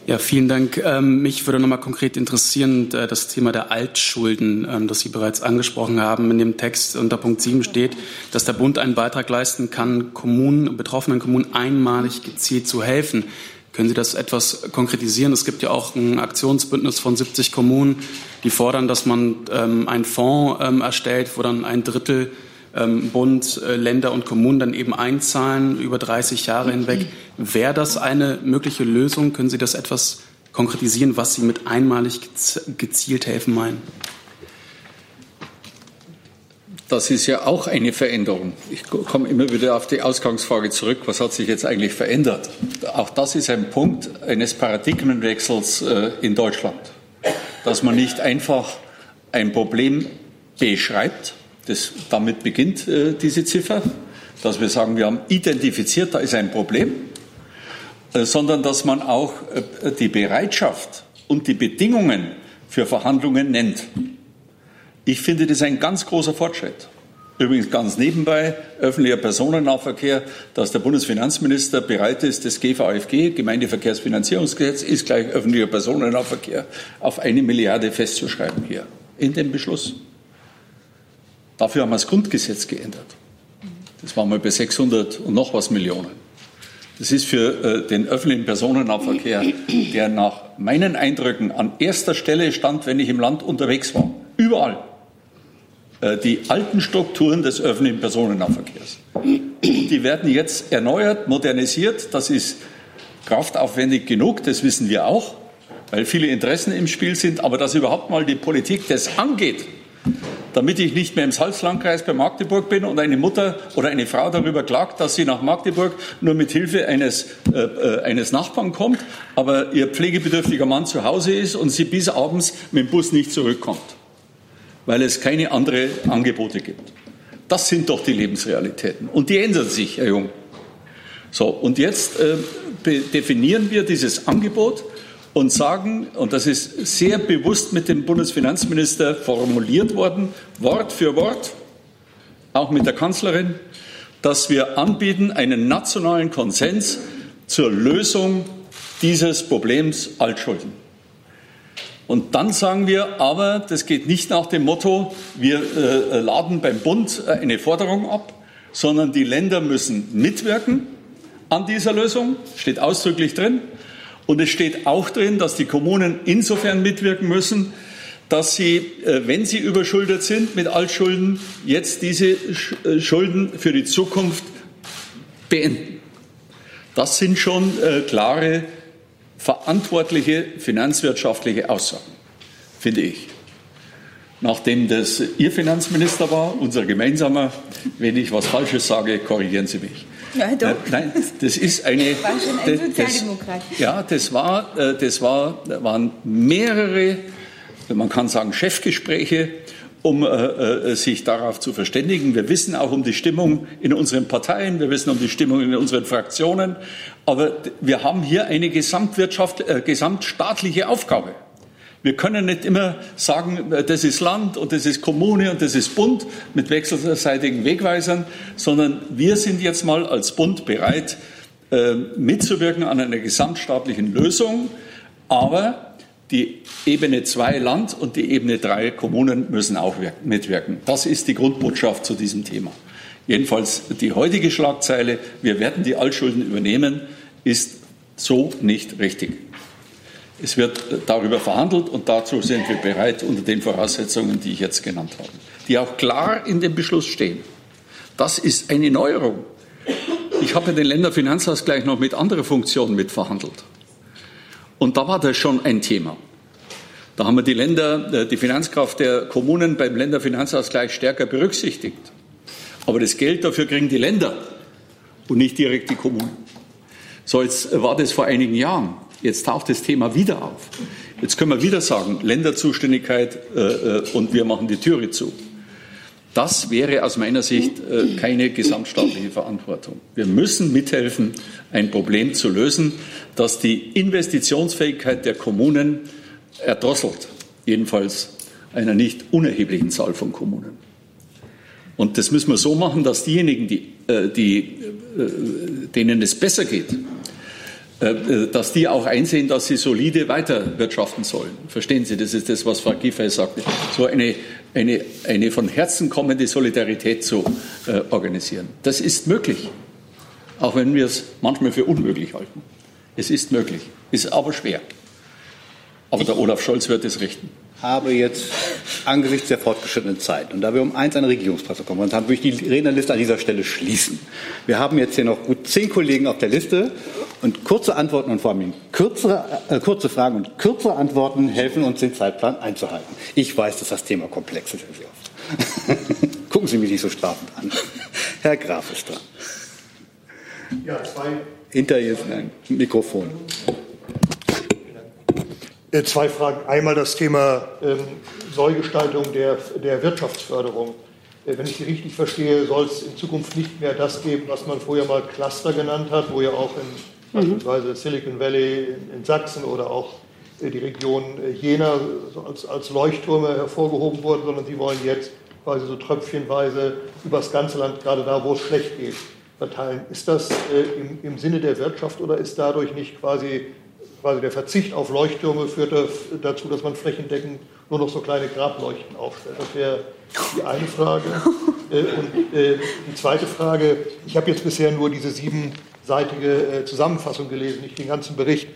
Ja, vielen Dank. Ähm, mich würde noch mal konkret interessieren, äh, das Thema der Altschulden, ähm, das Sie bereits angesprochen haben. In dem Text unter Punkt 7 steht, dass der Bund einen Beitrag leisten kann, Kommunen, betroffenen Kommunen einmalig gezielt zu helfen. Können Sie das etwas konkretisieren? Es gibt ja auch ein Aktionsbündnis von 70 Kommunen, die fordern, dass man ähm, einen Fonds ähm, erstellt, wo dann ein Drittel ähm, Bund, äh, Länder und Kommunen dann eben einzahlen über 30 Jahre hinweg. Wäre das eine mögliche Lösung? Können Sie das etwas konkretisieren, was Sie mit einmalig gezielt helfen meinen? Das ist ja auch eine Veränderung. Ich komme immer wieder auf die Ausgangsfrage zurück, was hat sich jetzt eigentlich verändert? Auch das ist ein Punkt eines Paradigmenwechsels äh, in Deutschland, dass man nicht einfach ein Problem beschreibt, das, damit beginnt äh, diese Ziffer, dass wir sagen, wir haben identifiziert, da ist ein Problem, äh, sondern dass man auch die Bereitschaft und die Bedingungen für Verhandlungen nennt. Ich finde das ein ganz großer Fortschritt. Übrigens ganz nebenbei, öffentlicher Personennahverkehr, dass der Bundesfinanzminister bereit ist, das GVFG, Gemeindeverkehrsfinanzierungsgesetz, ist gleich öffentlicher Personennahverkehr, auf eine Milliarde festzuschreiben hier in dem Beschluss. Dafür haben wir das Grundgesetz geändert. Das war mal bei 600 und noch was Millionen. Das ist für äh, den öffentlichen Personennahverkehr, der nach meinen Eindrücken an erster Stelle stand, wenn ich im Land unterwegs war. Überall. Äh, die alten Strukturen des öffentlichen Personennahverkehrs. Die werden jetzt erneuert, modernisiert. Das ist kraftaufwendig genug, das wissen wir auch, weil viele Interessen im Spiel sind. Aber dass überhaupt mal die Politik das angeht, damit ich nicht mehr im Salzlandkreis bei Magdeburg bin und eine Mutter oder eine Frau darüber klagt, dass sie nach Magdeburg nur mit Hilfe eines, äh, äh eines Nachbarn kommt, aber ihr pflegebedürftiger Mann zu Hause ist und sie bis abends mit dem Bus nicht zurückkommt weil es keine anderen Angebote gibt. Das sind doch die Lebensrealitäten. Und die ändern sich, Herr Jung. So, und jetzt äh, definieren wir dieses Angebot und sagen, und das ist sehr bewusst mit dem Bundesfinanzminister formuliert worden, Wort für Wort, auch mit der Kanzlerin, dass wir anbieten einen nationalen Konsens zur Lösung dieses Problems Altschulden. Und dann sagen wir, aber das geht nicht nach dem Motto, wir äh, laden beim Bund äh, eine Forderung ab, sondern die Länder müssen mitwirken an dieser Lösung, steht ausdrücklich drin. Und es steht auch drin, dass die Kommunen insofern mitwirken müssen, dass sie, äh, wenn sie überschuldet sind mit Altschulden, jetzt diese äh, Schulden für die Zukunft beenden. Das sind schon äh, klare, verantwortliche finanzwirtschaftliche Aussagen, finde ich. Nachdem das Ihr Finanzminister war, unser gemeinsamer, wenn ich was Falsches sage, korrigieren Sie mich. Ja, doch. Nein, das ist eine. War schon ein. Das, ja, das war, das war, waren mehrere man kann sagen, Chefgespräche, um äh, äh, sich darauf zu verständigen. Wir wissen auch um die Stimmung in unseren Parteien, wir wissen um die Stimmung in unseren Fraktionen, aber wir haben hier eine Gesamtwirtschaft, äh, gesamtstaatliche Aufgabe. Wir können nicht immer sagen, äh, das ist Land und das ist Kommune und das ist Bund mit wechselseitigen Wegweisern, sondern wir sind jetzt mal als Bund bereit, äh, mitzuwirken an einer gesamtstaatlichen Lösung. Aber die Ebene 2 Land und die Ebene 3 Kommunen müssen auch mitwirken. Das ist die Grundbotschaft zu diesem Thema. Jedenfalls die heutige Schlagzeile, wir werden die Altschulden übernehmen, ist so nicht richtig. Es wird darüber verhandelt und dazu sind wir bereit unter den Voraussetzungen, die ich jetzt genannt habe, die auch klar in dem Beschluss stehen. Das ist eine Neuerung. Ich habe den Länderfinanzausgleich noch mit anderen Funktionen mitverhandelt. Und da war das schon ein Thema. Da haben wir die Länder, äh, die Finanzkraft der Kommunen beim Länderfinanzausgleich stärker berücksichtigt. Aber das Geld dafür kriegen die Länder und nicht direkt die Kommunen. So, jetzt war das vor einigen Jahren. Jetzt taucht das Thema wieder auf. Jetzt können wir wieder sagen, Länderzuständigkeit äh, äh und wir machen die Türe zu. Das wäre aus meiner Sicht äh, keine gesamtstaatliche Verantwortung. Wir müssen mithelfen, ein Problem zu lösen, das die Investitionsfähigkeit der Kommunen erdrosselt, jedenfalls einer nicht unerheblichen Zahl von Kommunen. Und das müssen wir so machen, dass diejenigen, die, äh, die, denen es besser geht, dass die auch einsehen, dass sie solide weiterwirtschaften sollen. Verstehen Sie, das ist das, was Frau Giffey sagte. So eine eine, eine von Herzen kommende Solidarität zu äh, organisieren. Das ist möglich, auch wenn wir es manchmal für unmöglich halten. Es ist möglich, ist aber schwer. Aber der Olaf Scholz wird es richten habe jetzt angesichts der fortgeschrittenen Zeit und da wir um eins eine Regierungspressekonferenz haben, würde ich die Rednerliste an dieser Stelle schließen. Wir haben jetzt hier noch gut zehn Kollegen auf der Liste und kurze Antworten und vor allem kürzere, äh, kurze Fragen und kürzere Antworten helfen uns, den Zeitplan einzuhalten. Ich weiß, dass das Thema komplex ist, Herr Seehoff. Gucken Sie mich nicht so strafend an. Herr Graf ist dran. Ja, zwei. Hinter jetzt ein Mikrofon. Äh, zwei Fragen. Einmal das Thema ähm, Neugestaltung der, der Wirtschaftsförderung. Äh, wenn ich Sie richtig verstehe, soll es in Zukunft nicht mehr das geben, was man vorher mal Cluster genannt hat, wo ja auch in mhm. beispielsweise Silicon Valley in, in Sachsen oder auch äh, die Region äh, Jena als, als Leuchttürme hervorgehoben wurden, sondern Sie wollen jetzt quasi so tröpfchenweise übers ganze Land, gerade da, wo es schlecht geht, verteilen. Ist das äh, im, im Sinne der Wirtschaft oder ist dadurch nicht quasi quasi der Verzicht auf Leuchttürme führt dazu, dass man flächendeckend nur noch so kleine Grableuchten aufstellt. Das wäre die eine Frage. Äh, und äh, die zweite Frage, ich habe jetzt bisher nur diese siebenseitige äh, Zusammenfassung gelesen, nicht den ganzen Bericht.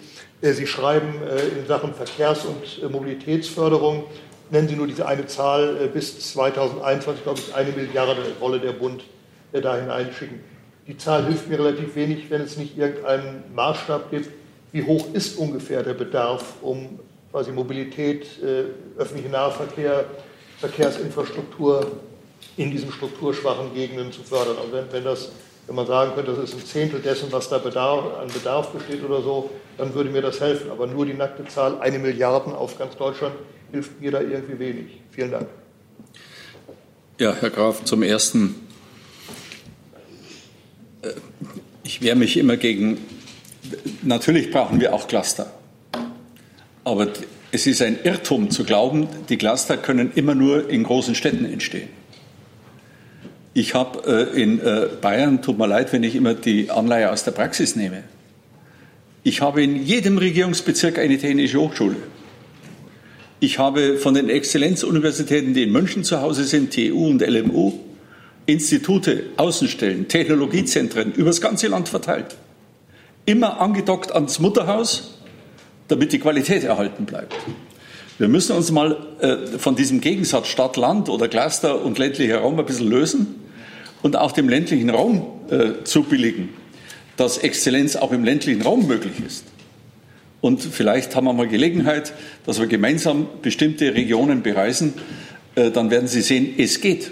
Sie schreiben in Sachen Verkehrs- und Mobilitätsförderung, nennen Sie nur diese eine Zahl, bis 2021, glaube ich, eine Milliarde wolle der Bund da hineinschicken. Die Zahl hilft mir relativ wenig, wenn es nicht irgendeinen Maßstab gibt, wie hoch ist ungefähr der Bedarf, um quasi Mobilität, äh, öffentlichen Nahverkehr, Verkehrsinfrastruktur in diesen strukturschwachen Gegenden zu fördern. Und wenn, wenn, das, wenn man sagen könnte, das ist ein Zehntel dessen, was da Bedarf, an Bedarf besteht oder so, dann würde mir das helfen. Aber nur die nackte Zahl, eine Milliarde auf ganz Deutschland, hilft mir da irgendwie wenig. Vielen Dank. Ja, Herr Graf, zum Ersten. Äh, ich wehre mich immer gegen natürlich brauchen wir auch Cluster. Aber es ist ein Irrtum zu glauben, die Cluster können immer nur in großen Städten entstehen. Ich habe äh, in äh, Bayern, tut mir leid, wenn ich immer die Anleihe aus der Praxis nehme. Ich habe in jedem Regierungsbezirk eine technische Hochschule. Ich habe von den Exzellenzuniversitäten, die in München zu Hause sind, TU und LMU, Institute, Außenstellen, Technologiezentren über das ganze Land verteilt. Immer angedockt ans Mutterhaus, damit die Qualität erhalten bleibt. Wir müssen uns mal äh, von diesem Gegensatz Stadt-Land oder Cluster und ländlicher Raum ein bisschen lösen und auch dem ländlichen Raum äh, zubilligen, dass Exzellenz auch im ländlichen Raum möglich ist. Und vielleicht haben wir mal Gelegenheit, dass wir gemeinsam bestimmte Regionen bereisen. Äh, dann werden Sie sehen, es geht.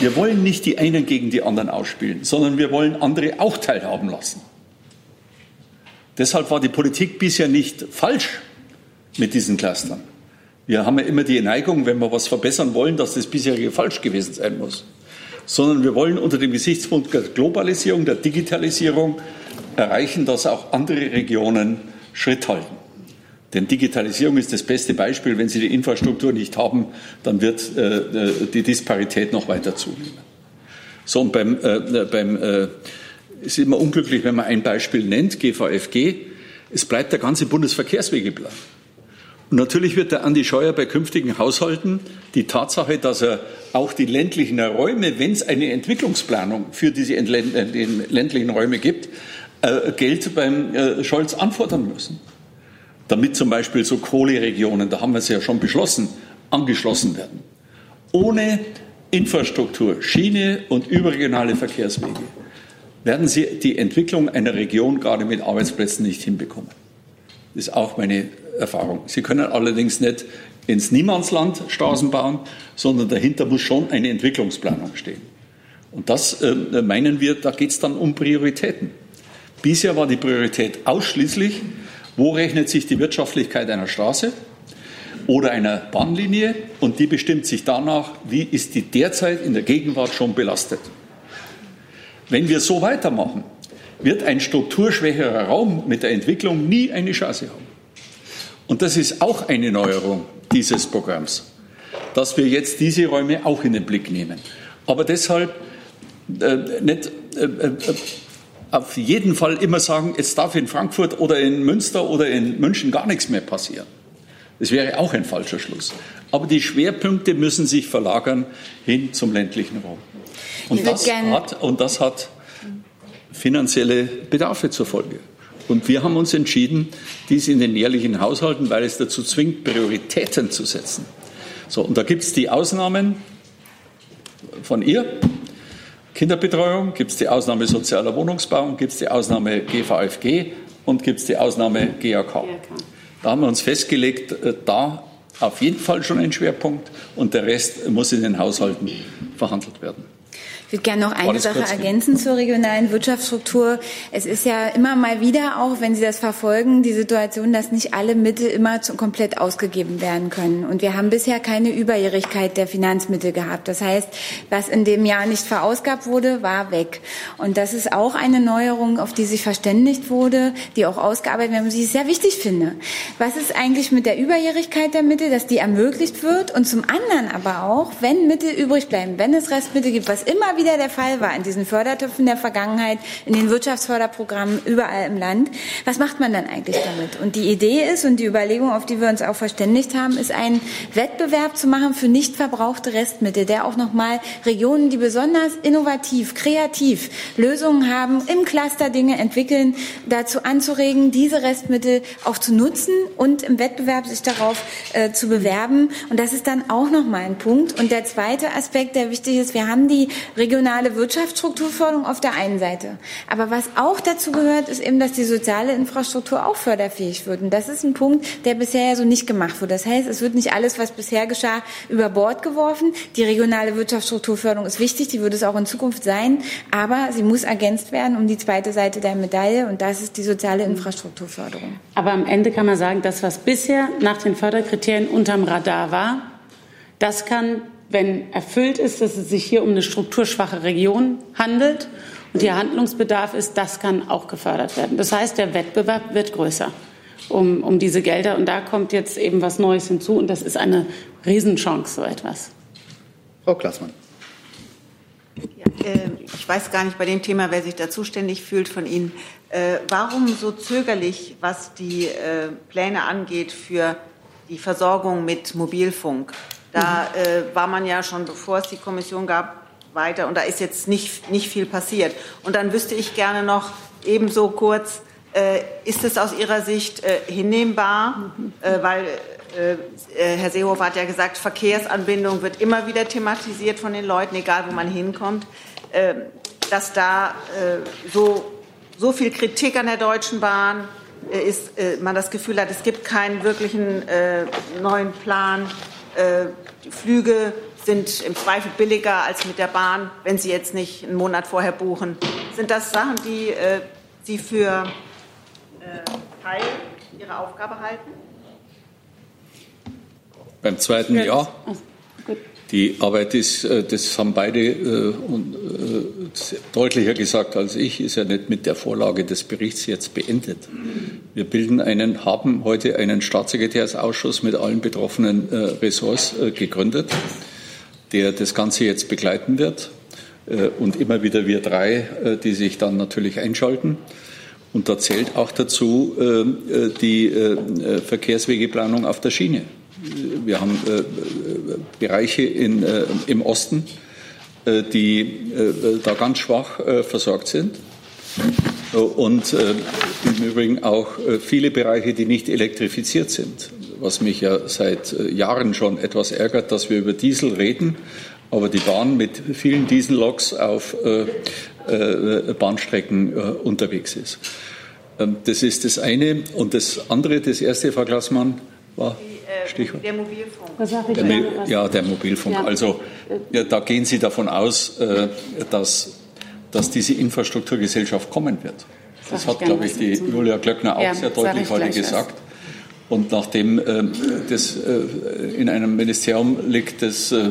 Wir wollen nicht die einen gegen die anderen ausspielen, sondern wir wollen andere auch teilhaben lassen. Deshalb war die Politik bisher nicht falsch mit diesen Clustern. Wir haben ja immer die Neigung, wenn wir was verbessern wollen, dass das bisherige falsch gewesen sein muss sondern wir wollen unter dem Gesichtspunkt der Globalisierung, der Digitalisierung erreichen, dass auch andere Regionen Schritt halten. Denn Digitalisierung ist das beste Beispiel. Wenn Sie die Infrastruktur nicht haben, dann wird äh, die Disparität noch weiter zunehmen. So, und beim, äh, beim äh, ist immer unglücklich, wenn man ein Beispiel nennt, GVFG. Es bleibt der ganze Bundesverkehrswegeplan. Und natürlich wird der Andi Scheuer bei künftigen Haushalten die Tatsache, dass er auch die ländlichen Räume, wenn es eine Entwicklungsplanung für diese äh, ländlichen Räume gibt, äh, Geld beim äh, Scholz anfordern müssen. Damit zum Beispiel so Kohleregionen, da haben wir es ja schon beschlossen, angeschlossen werden. Ohne Infrastruktur, Schiene und überregionale Verkehrswege werden Sie die Entwicklung einer Region gerade mit Arbeitsplätzen nicht hinbekommen. Das ist auch meine Erfahrung. Sie können allerdings nicht ins Niemandsland Straßen bauen, sondern dahinter muss schon eine Entwicklungsplanung stehen. Und das äh, meinen wir, da geht es dann um Prioritäten. Bisher war die Priorität ausschließlich, wo rechnet sich die Wirtschaftlichkeit einer Straße oder einer Bahnlinie und die bestimmt sich danach, wie ist die derzeit in der Gegenwart schon belastet. Wenn wir so weitermachen, wird ein strukturschwächerer Raum mit der Entwicklung nie eine Chance haben. Und das ist auch eine Neuerung dieses Programms, dass wir jetzt diese Räume auch in den Blick nehmen. Aber deshalb äh, nicht äh, äh, auf jeden Fall immer sagen, jetzt darf in Frankfurt oder in Münster oder in München gar nichts mehr passieren. Das wäre auch ein falscher Schluss. Aber die Schwerpunkte müssen sich verlagern hin zum ländlichen Raum. Und das, hat, und das hat finanzielle Bedarfe zur Folge. Und wir haben uns entschieden, dies in den jährlichen Haushalten, weil es dazu zwingt, Prioritäten zu setzen. So, und da gibt es die Ausnahmen von ihr. Kinderbetreuung, gibt es die Ausnahme sozialer Wohnungsbau, gibt es die Ausnahme GVFG und gibt es die Ausnahme GAK. Da haben wir uns festgelegt, äh, da auf jeden Fall schon ein Schwerpunkt und der Rest muss in den Haushalten verhandelt werden. Ich würde gerne noch eine Sache ergänzen zur regionalen Wirtschaftsstruktur. Es ist ja immer mal wieder auch, wenn Sie das verfolgen, die Situation, dass nicht alle Mittel immer komplett ausgegeben werden können. Und wir haben bisher keine Überjährigkeit der Finanzmittel gehabt. Das heißt, was in dem Jahr nicht verausgabt wurde, war weg. Und das ist auch eine Neuerung, auf die sich verständigt wurde, die auch ausgearbeitet werden, die ich sehr wichtig finde. Was ist eigentlich mit der Überjährigkeit der Mittel, dass die ermöglicht wird? Und zum anderen aber auch, wenn Mittel übrig bleiben, wenn es Restmittel gibt, was immer wieder der Fall war in diesen Fördertöpfen der Vergangenheit, in den Wirtschaftsförderprogrammen überall im Land. Was macht man dann eigentlich damit? Und die Idee ist und die Überlegung, auf die wir uns auch verständigt haben, ist einen Wettbewerb zu machen für nicht verbrauchte Restmittel, der auch nochmal Regionen, die besonders innovativ, kreativ Lösungen haben, im Cluster Dinge entwickeln, dazu anzuregen, diese Restmittel auch zu nutzen und im Wettbewerb sich darauf äh, zu bewerben. Und das ist dann auch nochmal ein Punkt. Und der zweite Aspekt, der wichtig ist, wir haben die regionale Wirtschaftsstrukturförderung auf der einen Seite. Aber was auch dazu gehört, ist eben, dass die soziale Infrastruktur auch förderfähig wird. Und das ist ein Punkt, der bisher ja so nicht gemacht wurde. Das heißt, es wird nicht alles, was bisher geschah, über Bord geworfen. Die regionale Wirtschaftsstrukturförderung ist wichtig, die wird es auch in Zukunft sein. Aber sie muss ergänzt werden um die zweite Seite der Medaille. Und das ist die soziale Infrastrukturförderung. Aber am Ende kann man sagen, das, was bisher nach den Förderkriterien unterm Radar war, das kann wenn erfüllt ist, dass es sich hier um eine strukturschwache Region handelt und hier Handlungsbedarf ist, das kann auch gefördert werden. Das heißt, der Wettbewerb wird größer um, um diese Gelder. Und da kommt jetzt eben was Neues hinzu. Und das ist eine Riesenchance, so etwas. Frau Klaßmann. Ja, äh, ich weiß gar nicht bei dem Thema, wer sich da zuständig fühlt von Ihnen. Äh, warum so zögerlich, was die äh, Pläne angeht für die Versorgung mit Mobilfunk? Da äh, war man ja schon, bevor es die Kommission gab, weiter und da ist jetzt nicht, nicht viel passiert. Und dann wüsste ich gerne noch ebenso kurz, äh, ist es aus Ihrer Sicht äh, hinnehmbar, äh, weil Herr Seehofer hat ja gesagt, Verkehrsanbindung wird immer wieder thematisiert von den Leuten, egal wo man hinkommt, dass da so, so viel Kritik an der Deutschen Bahn ist, man das Gefühl hat, es gibt keinen wirklichen neuen Plan. Die Flüge sind im Zweifel billiger als mit der Bahn, wenn Sie jetzt nicht einen Monat vorher buchen. Sind das Sachen, die Sie für Teil Ihrer Aufgabe halten? Beim zweiten ja. Die Arbeit ist, äh, das haben beide äh, äh, deutlicher gesagt als ich, ist ja nicht mit der Vorlage des Berichts jetzt beendet. Wir bilden einen, haben heute einen Staatssekretärsausschuss mit allen betroffenen Ressorts gegründet, der das Ganze jetzt begleiten wird. Und immer wieder wir drei, die sich dann natürlich einschalten. Und da zählt auch dazu die Verkehrswegeplanung auf der Schiene. Wir haben äh, Bereiche in, äh, im Osten, die da ganz schwach versorgt sind. Und im Übrigen auch viele Bereiche, die nicht elektrifiziert sind. Was mich ja seit Jahren schon etwas ärgert, dass wir über Diesel reden, aber die Bahn mit vielen Dieselloks auf äh, Bahnstrecken äh, unterwegs ist. Ähm, das ist das eine. Und das andere, das erste, Frau Klassmann, war äh, Stichwort. Der Mobilfunk. Der, ja, der Mobilfunk. Ja. Also ja, da gehen Sie davon aus, dass, dass diese Infrastrukturgesellschaft kommen wird. Das hat, glaube ich, die Julia Glöckner auch ja, sehr deutlich heute gesagt. Und nachdem äh, das äh, in einem Ministerium liegt, das äh,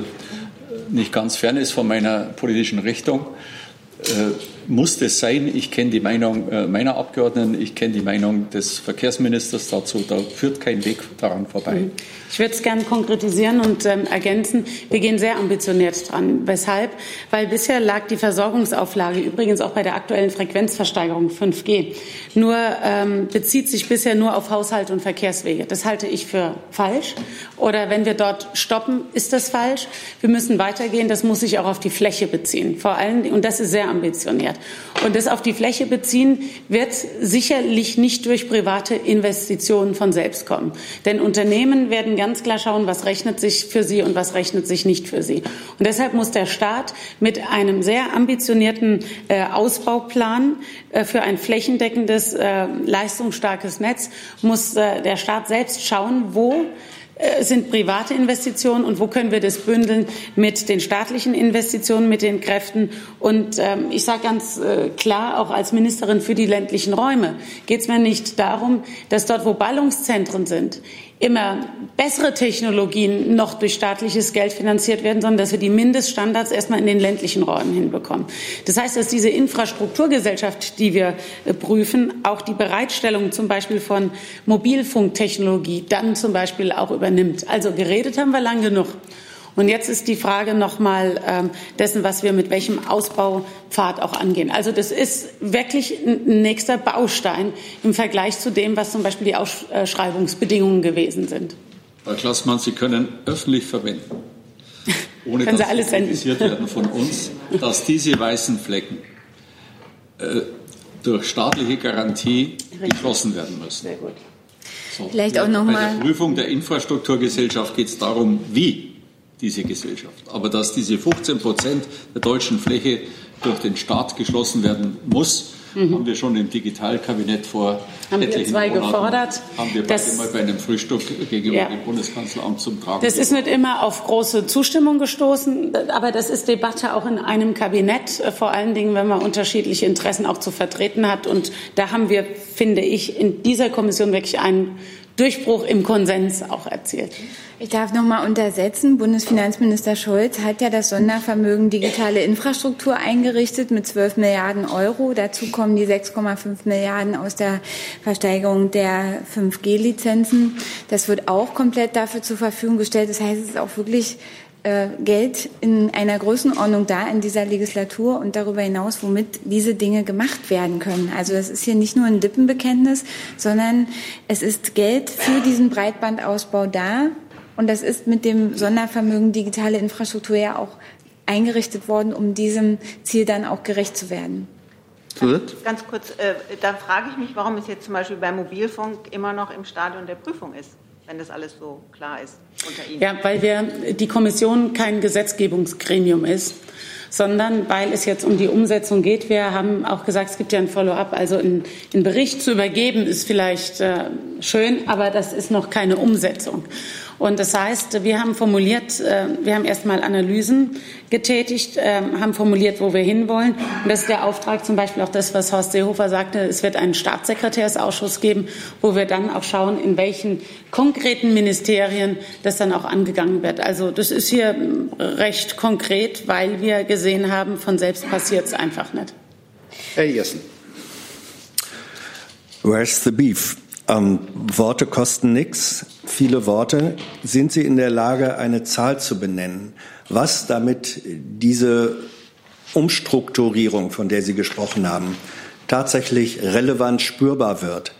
nicht ganz fern ist von meiner politischen Richtung, äh, muss das sein? Ich kenne die Meinung äh, meiner Abgeordneten, ich kenne die Meinung des Verkehrsministers dazu. Da führt kein Weg daran vorbei. Ich würde es gerne konkretisieren und ähm, ergänzen. Wir gehen sehr ambitioniert dran. Weshalb? Weil bisher lag die Versorgungsauflage übrigens auch bei der aktuellen Frequenzversteigerung 5G nur ähm, bezieht sich bisher nur auf Haushalt und Verkehrswege. Das halte ich für falsch. Oder wenn wir dort stoppen, ist das falsch. Wir müssen weitergehen. Das muss sich auch auf die Fläche beziehen. Vor allem und das ist sehr ambitioniert. Und das auf die Fläche beziehen wird sicherlich nicht durch private Investitionen von selbst kommen. Denn Unternehmen werden ganz klar schauen, was rechnet sich für sie und was rechnet sich nicht für sie. Und deshalb muss der Staat mit einem sehr ambitionierten äh, Ausbauplan äh, für ein flächendeckendes, äh, leistungsstarkes Netz, muss der Staat selbst schauen, wo sind private Investitionen und wo können wir das bündeln mit den staatlichen Investitionen, mit den Kräften. Und ähm, ich sage ganz äh, klar, auch als Ministerin für die ländlichen Räume geht es mir nicht darum, dass dort, wo Ballungszentren sind, immer bessere Technologien noch durch staatliches Geld finanziert werden, sondern dass wir die Mindeststandards erstmal in den ländlichen Räumen hinbekommen. Das heißt, dass diese Infrastrukturgesellschaft, die wir äh, prüfen, auch die Bereitstellung zum Beispiel von Mobilfunktechnologie dann zum Beispiel auch übernimmt. Also geredet haben wir lang genug. Und jetzt ist die Frage nochmal ähm, dessen, was wir mit welchem Ausbaupfad auch angehen. Also das ist wirklich ein nächster Baustein im Vergleich zu dem, was zum Beispiel die Ausschreibungsbedingungen gewesen sind. Herr Klassmann, Sie können öffentlich verwenden, ohne dass Sie alles kritisiert werden von uns, dass diese weißen Flecken äh, durch staatliche Garantie geschlossen werden müssen. Sehr gut. So, Vielleicht auch noch Bei mal. der Prüfung der Infrastrukturgesellschaft geht es darum, wie diese Gesellschaft. Aber dass diese 15 Prozent der deutschen Fläche durch den Staat geschlossen werden muss, mhm. haben wir schon im Digitalkabinett vor haben wir zwei Monaten, gefordert. Haben wir beide mal bei einem Frühstück gegenüber ja. dem Bundeskanzleramt zum Tragen. Das ist nicht immer auf große Zustimmung gestoßen, aber das ist Debatte auch in einem Kabinett, äh, vor allen Dingen, wenn man unterschiedliche Interessen auch zu vertreten hat. Und da haben wir, finde ich, in dieser Kommission wirklich einen Durchbruch im Konsens auch erzielt. Ich darf noch mal untersetzen. Bundesfinanzminister Scholz hat ja das Sondervermögen digitale Infrastruktur eingerichtet mit 12 Milliarden Euro. Dazu kommen die 6,5 Milliarden aus der Versteigerung der 5G-Lizenzen. Das wird auch komplett dafür zur Verfügung gestellt. Das heißt, es ist auch wirklich äh, Geld in einer Größenordnung da in dieser Legislatur und darüber hinaus, womit diese Dinge gemacht werden können. Also das ist hier nicht nur ein Lippenbekenntnis, sondern es ist Geld für diesen Breitbandausbau da. Und das ist mit dem Sondervermögen digitale Infrastruktur ja auch eingerichtet worden, um diesem Ziel dann auch gerecht zu werden. Ganz, ganz kurz, äh, da frage ich mich, warum es jetzt zum Beispiel beim Mobilfunk immer noch im Stadion der Prüfung ist, wenn das alles so klar ist unter Ihnen. Ja, weil wir die Kommission kein Gesetzgebungsgremium ist sondern weil es jetzt um die Umsetzung geht. Wir haben auch gesagt, es gibt ja ein Follow-up. Also einen Bericht zu übergeben ist vielleicht äh, schön, aber das ist noch keine Umsetzung. Und das heißt, wir haben formuliert, äh, wir haben erstmal Analysen getätigt, äh, haben formuliert, wo wir hinwollen. Und das ist der Auftrag zum Beispiel auch das, was Horst Seehofer sagte. Es wird einen Staatssekretärsausschuss geben, wo wir dann auch schauen, in welchen konkreten Ministerien das dann auch angegangen wird. Also das ist hier recht konkret, weil wir gesehen haben, von selbst passiert es einfach nicht. Herr Jessen. Where's the beef? Ähm, Worte kosten nichts, viele Worte. Sind Sie in der Lage, eine Zahl zu benennen, was damit diese Umstrukturierung, von der Sie gesprochen haben, tatsächlich relevant spürbar wird?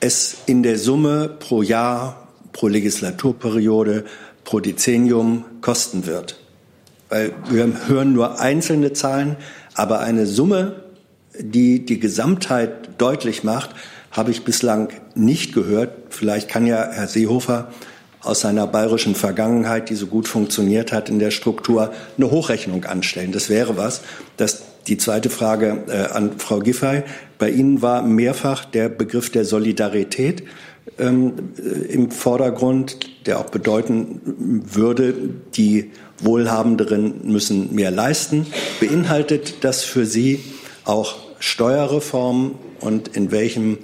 Es in der Summe pro Jahr, pro Legislaturperiode, pro Dezennium kosten wird. Weil wir hören nur einzelne Zahlen, aber eine Summe, die die Gesamtheit deutlich macht, habe ich bislang nicht gehört. Vielleicht kann ja Herr Seehofer aus seiner bayerischen Vergangenheit, die so gut funktioniert hat in der Struktur, eine Hochrechnung anstellen. Das wäre was. Das, die zweite Frage äh, an Frau Giffey. Bei Ihnen war mehrfach der Begriff der Solidarität ähm, äh, im Vordergrund, der auch bedeuten würde, die Wohlhabenderen müssen mehr leisten. Beinhaltet das für Sie auch Steuerreformen und in welchem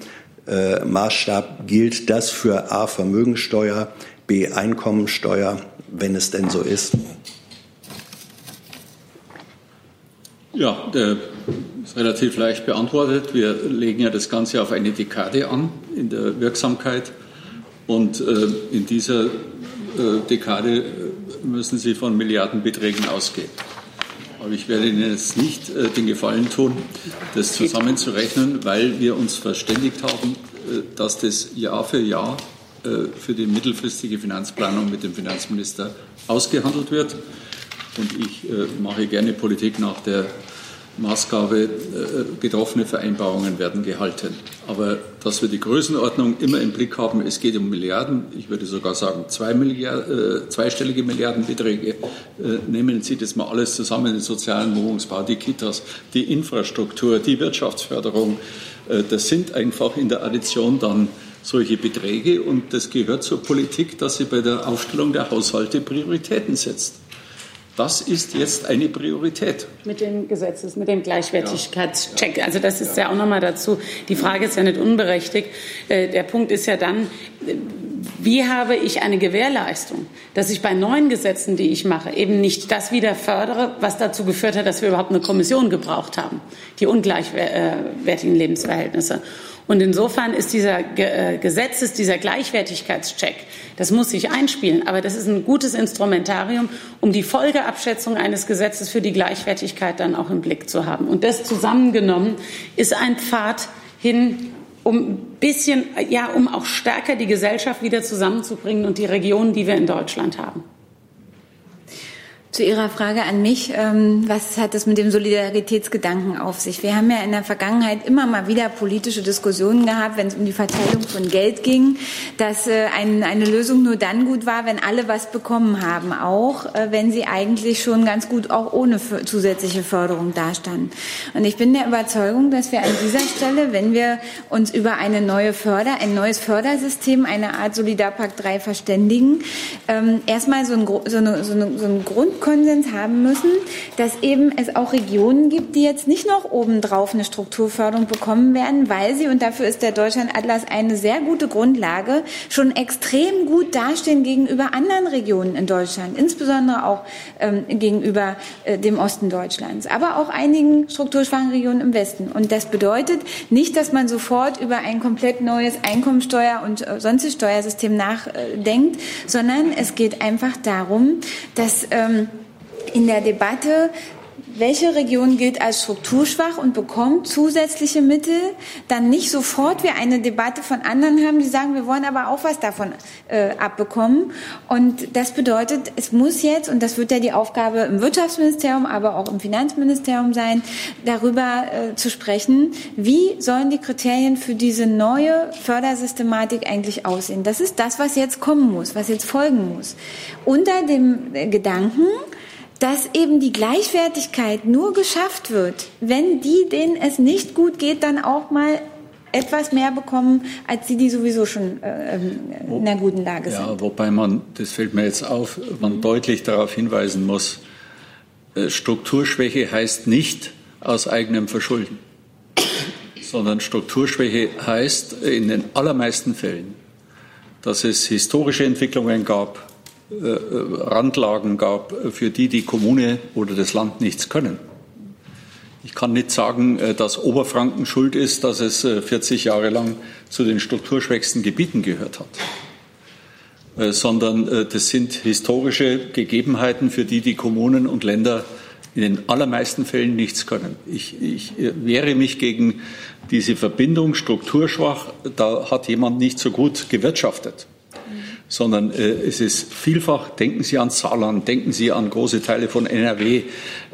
äh, Maßstab gilt das für A Vermögensteuer, B Einkommensteuer, wenn es denn so ist? Ja, der ist relativ leicht beantwortet. Wir legen ja das Ganze auf eine Dekade an in der Wirksamkeit. Und äh, in dieser äh, Dekade müssen Sie von Milliardenbeträgen ausgehen. Aber ich werde Ihnen jetzt nicht äh, den Gefallen tun, das zusammenzurechnen, weil wir uns verständigt haben, äh, dass das Jahr für Jahr äh, für die mittelfristige Finanzplanung mit dem Finanzminister ausgehandelt wird. Und ich äh, mache gerne Politik nach der Maßgabe, äh, getroffene Vereinbarungen werden gehalten. Aber dass wir die Größenordnung immer im Blick haben, es geht um Milliarden, ich würde sogar sagen zwei Milliard, äh, zweistellige Milliardenbeträge. Äh, nehmen Sie das mal alles zusammen, den sozialen Wohnungsbau, die Kitas, die Infrastruktur, die Wirtschaftsförderung. Das sind einfach in der Addition dann solche Beträge und das gehört zur Politik, dass sie bei der Aufstellung der Haushalte Prioritäten setzt. Das ist jetzt eine Priorität. Mit dem Gesetzes, mit dem Gleichwertigkeitscheck. Also das ist ja auch nochmal dazu. Die Frage ist ja nicht unberechtigt. Äh, der Punkt ist ja dann, wie habe ich eine Gewährleistung, dass ich bei neuen Gesetzen, die ich mache, eben nicht das wieder fördere, was dazu geführt hat, dass wir überhaupt eine Kommission gebraucht haben, die ungleichwertigen Lebensverhältnisse. Und insofern ist dieser äh, Gesetzes, dieser Gleichwertigkeitscheck, das muss sich einspielen, aber das ist ein gutes Instrumentarium, um die Folgeabschätzung eines Gesetzes für die Gleichwertigkeit dann auch im Blick zu haben. Und das zusammengenommen ist ein Pfad hin, um ein bisschen, ja, um auch stärker die Gesellschaft wieder zusammenzubringen und die Regionen, die wir in Deutschland haben. Zu Ihrer Frage an mich, ähm, was hat es mit dem Solidaritätsgedanken auf sich? Wir haben ja in der Vergangenheit immer mal wieder politische Diskussionen gehabt, wenn es um die Verteilung von Geld ging, dass äh, eine Lösung nur dann gut war, wenn alle was bekommen haben, auch äh, wenn sie eigentlich schon ganz gut auch ohne zusätzliche Förderung dastanden. Und ich bin der Überzeugung, dass wir an dieser Stelle, wenn wir uns über eine neue Förder, ein neues Fördersystem, eine Art Solidarpakt 3 verständigen, ähm, erstmal so ein, so so eine, so ein Grund Grundkonsens haben müssen, dass eben es auch Regionen gibt, die jetzt nicht noch obendrauf eine Strukturförderung bekommen werden, weil sie, und dafür ist der Deutschlandatlas eine sehr gute Grundlage, schon extrem gut dastehen gegenüber anderen Regionen in Deutschland, insbesondere auch ähm, gegenüber äh, dem Osten Deutschlands, aber auch einigen strukturschwachen Regionen im Westen. Und das bedeutet nicht, dass man sofort über ein komplett neues Einkommensteuer- und äh, sonstiges Steuersystem nachdenkt, sondern es geht einfach darum, dass ähm, in der Debatte welche Region gilt als strukturschwach und bekommt zusätzliche Mittel, dann nicht sofort wir eine Debatte von anderen haben, die sagen, wir wollen aber auch was davon äh, abbekommen. Und das bedeutet, es muss jetzt, und das wird ja die Aufgabe im Wirtschaftsministerium, aber auch im Finanzministerium sein, darüber äh, zu sprechen, wie sollen die Kriterien für diese neue Fördersystematik eigentlich aussehen. Das ist das, was jetzt kommen muss, was jetzt folgen muss. Unter dem Gedanken, dass eben die Gleichwertigkeit nur geschafft wird, wenn die, denen es nicht gut geht, dann auch mal etwas mehr bekommen, als die, die sowieso schon äh, in einer guten Lage sind. Ja, wobei man, das fällt mir jetzt auf, man deutlich darauf hinweisen muss, äh, Strukturschwäche heißt nicht aus eigenem Verschulden, sondern Strukturschwäche heißt in den allermeisten Fällen, dass es historische Entwicklungen gab, Randlagen gab, für die die Kommune oder das Land nichts können. Ich kann nicht sagen, äh, dass Oberfranken schuld ist, dass es 40 äh, Jahre lang zu den strukturschwächsten Gebieten gehört hat, sondern das sind historische Gegebenheiten, für die die Kommunen und Länder in den allermeisten Fällen nichts können. Ich, ich wehre mich gegen diese Verbindung strukturschwach. Da hat jemand nicht so gut gewirtschaftet sondern äh, es ist vielfach, denken Sie an Saarland, denken Sie an große Teile von NRW,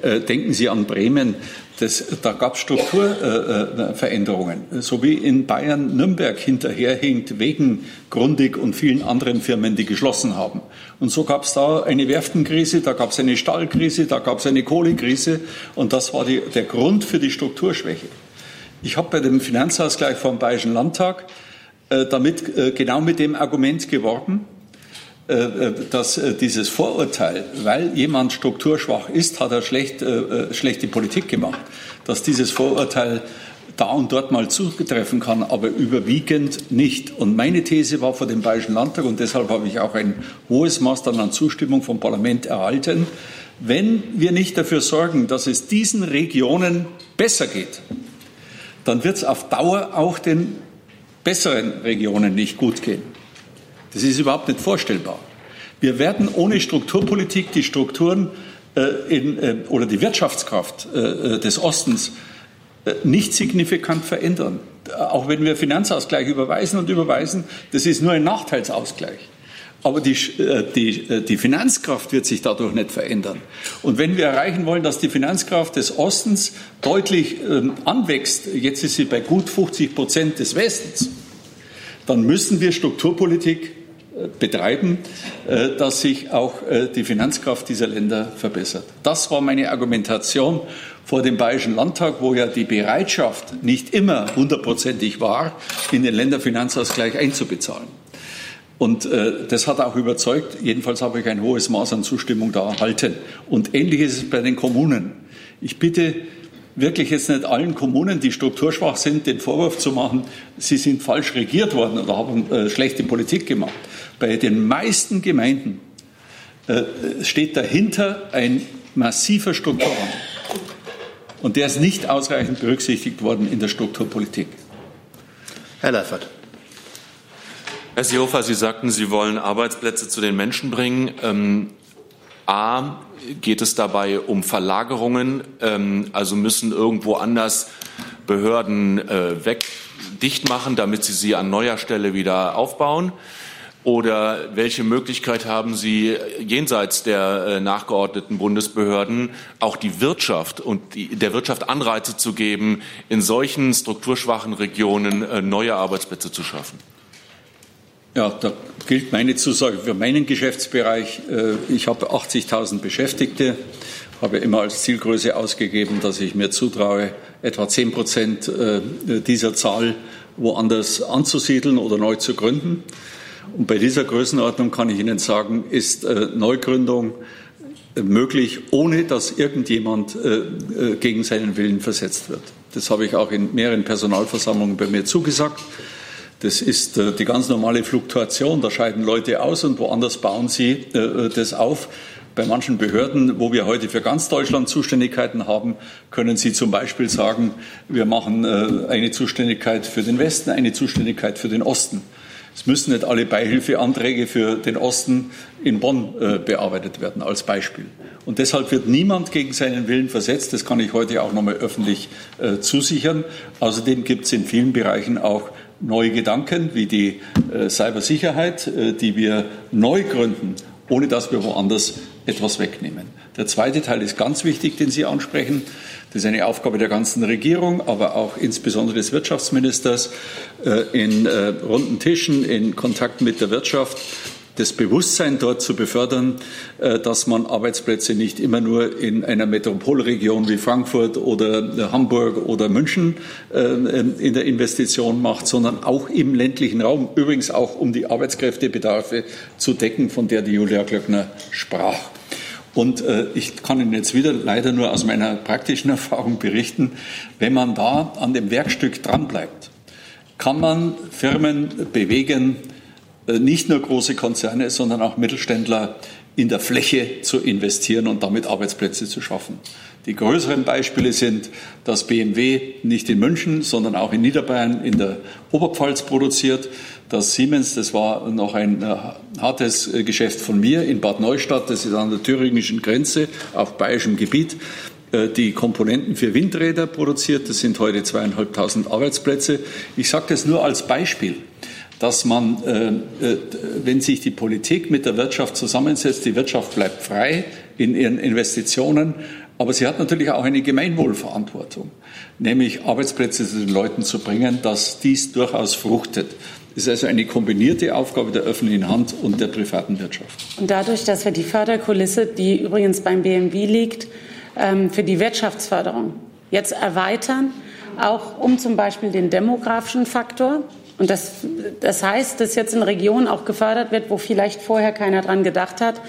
äh, denken Sie an Bremen. Das, da gab es Strukturveränderungen, äh, äh so wie in Bayern Nürnberg hinterherhinkt wegen Grundig und vielen anderen Firmen, die geschlossen haben. Und so gab es da eine Werftenkrise, da gab es eine Stahlkrise, da gab es eine Kohlekrise und das war die, der Grund für die Strukturschwäche. Ich habe bei dem Finanzausgleich vom Bayerischen Landtag damit äh, genau mit dem Argument geworben, äh, dass dieses Vorurteil, weil jemand strukturschwach ist, hat er schlecht, schlechte Politik gemacht, dass dieses Vorurteil da und dort mal zutreffen kann, aber überwiegend nicht. Und meine These war vor dem Bayerischen Landtag, und deshalb habe ich auch ein hohes Maß dann an Zustimmung vom Parlament erhalten, wenn wir nicht dafür sorgen, dass es diesen Regionen besser geht, dann wird es auf Dauer auch den besseren Regionen nicht gut gehen. Das ist überhaupt nicht vorstellbar. Wir werden ohne Strukturpolitik die Strukturen äh, in, äh, oder die Wirtschaftskraft äh, äh des Ostens äh, nicht signifikant verändern. Auch wenn wir Finanzausgleich überweisen und überweisen, das ist nur ein Nachteilsausgleich. Aber die, äh, die, die Finanzkraft wird sich dadurch nicht verändern. Und wenn wir erreichen wollen, dass die Finanzkraft des Ostens deutlich ähm, anwächst, jetzt ist sie bei gut 50 Prozent des Westens, dann müssen wir Strukturpolitik äh, betreiben, äh, dass sich auch die Finanzkraft dieser Länder verbessert. Das war meine Argumentation vor dem Bayerischen Landtag, wo ja die Bereitschaft nicht immer hundertprozentig war, in den Länderfinanzausgleich einzubezahlen. Und äh, das hat auch überzeugt. Jedenfalls habe ich ein hohes Maß an Zustimmung da erhalten. Und ähnlich ist es bei den Kommunen. Ich bitte wirklich jetzt nicht allen Kommunen, die strukturschwach sind, den Vorwurf zu machen, sie sind falsch regiert worden oder haben äh, schlechte Politik gemacht. Bei den meisten Gemeinden äh, steht dahinter ein massiver Strukturwandel. Und der ist nicht ausreichend berücksichtigt worden in der Strukturpolitik. Herr Leifert. Herr Seehofer, Sie sagten, Sie wollen Arbeitsplätze zu den Menschen bringen. Ähm, A, geht es dabei um Verlagerungen, ähm, also müssen irgendwo anders Behörden äh, weg dicht machen, damit Sie sie an neuer Stelle wieder aufbauen? Oder welche Möglichkeit haben Sie jenseits der äh, nachgeordneten Bundesbehörden auch die Wirtschaft und die, der Wirtschaft Anreize zu geben, in solchen strukturschwachen Regionen äh, neue Arbeitsplätze zu schaffen? Ja, da gilt meine Zusage für meinen Geschäftsbereich. Äh, ich habe 80.000 Beschäftigte, habe immer als Zielgröße ausgegeben, dass ich mir zutraue, etwa 10 Prozent äh, dieser Zahl woanders anzusiedeln oder neu zu gründen. Und bei dieser Größenordnung kann ich Ihnen sagen, ist äh, Neugründung möglich, ohne dass irgendjemand gegen seinen Willen versetzt wird. Das habe ich auch in mehreren Personalversammlungen bei mir zugesagt. Das ist die ganz normale Fluktuation. Da scheiden Leute aus und woanders bauen sie das auf. Bei manchen Behörden, wo wir heute für ganz Deutschland Zuständigkeiten haben, können Sie zum Beispiel sagen, wir machen äh, eine Zuständigkeit für den Westen, eine Zuständigkeit für den Osten. Es müssen nicht alle Beihilfeanträge für den Osten in Bonn äh, bearbeitet werden, als Beispiel. Und deshalb wird niemand gegen seinen Willen versetzt. Das kann ich heute auch nochmal öffentlich äh, zusichern. Außerdem gibt es in vielen Bereichen auch neue Gedanken, wie die Cybersicherheit, die wir neu gründen, ohne dass wir woanders etwas wegnehmen. Der zweite Teil ist ganz wichtig, den Sie ansprechen. Das ist eine Aufgabe der ganzen Regierung, aber auch insbesondere des Wirtschaftsministers äh, in äh, runden Tischen, in Kontakt mit der Wirtschaft, das Bewusstsein dort zu befördern, äh, dass man Arbeitsplätze nicht immer nur in einer Metropolregion wie Frankfurt oder Hamburg oder München in der Investition macht, sondern auch im ländlichen Raum, übrigens auch um die Arbeitskräftebedarfe zu decken, von der die Julia Glöckner sprach. Und äh, ich kann Ihnen jetzt wieder leider nur aus meiner praktischen Erfahrung berichten, wenn man da an dem Werkstück dranbleibt, kann man Firmen bewegen, äh, nicht nur große Konzerne, sondern auch Mittelständler in der Fläche zu investieren und damit Arbeitsplätze zu schaffen. Die größeren Beispiele sind, dass BMW nicht in München, sondern auch in Niederbayern in der Oberpfalz produziert, dass Siemens, das war noch ein äh, hartes äh, Geschäft von mir in Bad Neustadt, das ist an der thüringischen Grenze auf bayerischem Gebiet, äh, die Komponenten für Windräder produziert. Das sind heute zweieinhalbtausend Arbeitsplätze. Ich sage das nur als Beispiel dass man, wenn sich die Politik mit der Wirtschaft zusammensetzt, die Wirtschaft bleibt frei in ihren Investitionen, aber sie hat natürlich auch eine Gemeinwohlverantwortung, nämlich Arbeitsplätze zu den Leuten zu bringen, dass dies durchaus fruchtet. Es ist also eine kombinierte Aufgabe der öffentlichen Hand und der privaten Wirtschaft. Und dadurch, dass wir die Förderkulisse, die übrigens beim BMW liegt, ähm, für die Wirtschaftsförderung jetzt erweitern, auch um zum Beispiel den demografischen Faktor. Und das, das heißt, dass jetzt in Regionen auch gefördert wird, wo vielleicht vorher keiner dran gedacht hat.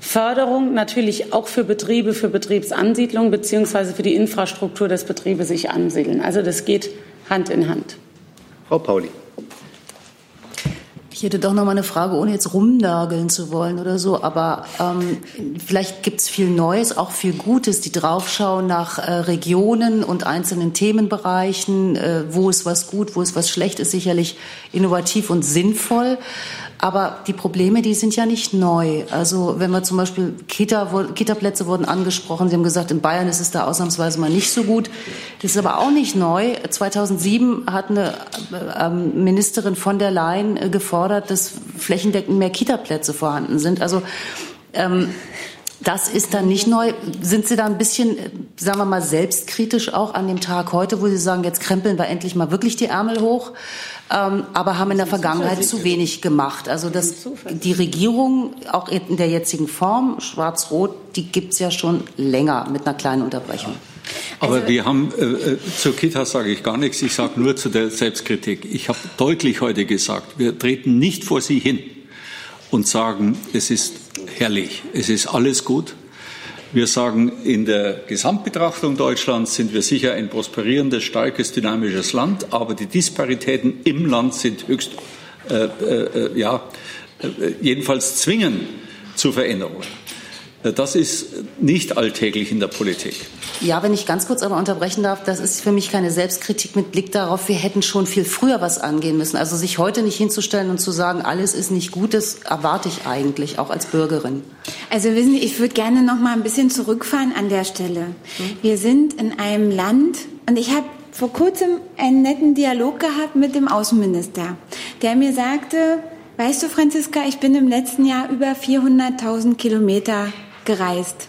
Förderung natürlich auch für Betriebe, für Betriebsansiedlung beziehungsweise für die Infrastruktur des Betriebes sich ansiedeln. Also das geht Hand in Hand. Frau Pauli. Ich hätte doch noch mal eine Frage, ohne jetzt rumnageln zu wollen oder so, aber ähm, vielleicht gibt es viel Neues, auch viel Gutes, die draufschauen nach äh, Regionen und einzelnen Themenbereichen, äh, wo ist was gut, wo ist was schlecht, ist sicherlich innovativ und sinnvoll. Aber die Probleme, die sind ja nicht neu. Also wenn wir zum Beispiel Kita, Kita-Plätze wurden angesprochen, Sie haben gesagt, in Bayern ist es da ausnahmsweise mal nicht so gut. Das ist aber auch nicht neu. 2007 hat eine ähm, Ministerin von der Leyen äh, gefordert, dass flächendeckend mehr Kita-Plätze vorhanden sind. Also ähm, das ist dann nicht neu. Sind Sie da ein bisschen, sagen wir mal, selbstkritisch auch an dem Tag heute, wo Sie sagen, jetzt krempeln wir endlich mal wirklich die Ärmel hoch? Ähm, aber haben in der Vergangenheit zu wenig gemacht. Also das, die Regierung, auch in der jetzigen Form, schwarz-rot, die gibt es ja schon länger mit einer kleinen Unterbrechung. Aber also, wir haben, äh, äh, zur Kita sage ich gar nichts, ich sage nur zu der Selbstkritik. Ich habe deutlich heute gesagt, wir treten nicht vor Sie hin und sagen, es ist herrlich, es ist alles gut, wir sagen, in der Gesamtbetrachtung Deutschlands sind wir sicher ein prosperierendes, starkes, dynamisches Land, aber die Disparitäten im Land sind höchst, äh, äh, ja, äh, jedenfalls zwingen zu Veränderungen. Das ist nicht alltäglich in der Politik. Ja, wenn ich ganz kurz aber unterbrechen darf, das ist für mich keine Selbstkritik mit Blick darauf, wir hätten schon viel früher was angehen müssen. Also sich heute nicht hinzustellen und zu sagen, alles ist nicht gut, das erwarte ich eigentlich auch als Bürgerin. Also wissen Sie, ich würde gerne noch mal ein bisschen zurückfahren an der Stelle. Wir sind in einem Land und ich habe vor kurzem einen netten Dialog gehabt mit dem Außenminister, der mir sagte, weißt du, Franziska, ich bin im letzten Jahr über 400.000 Kilometer gereist.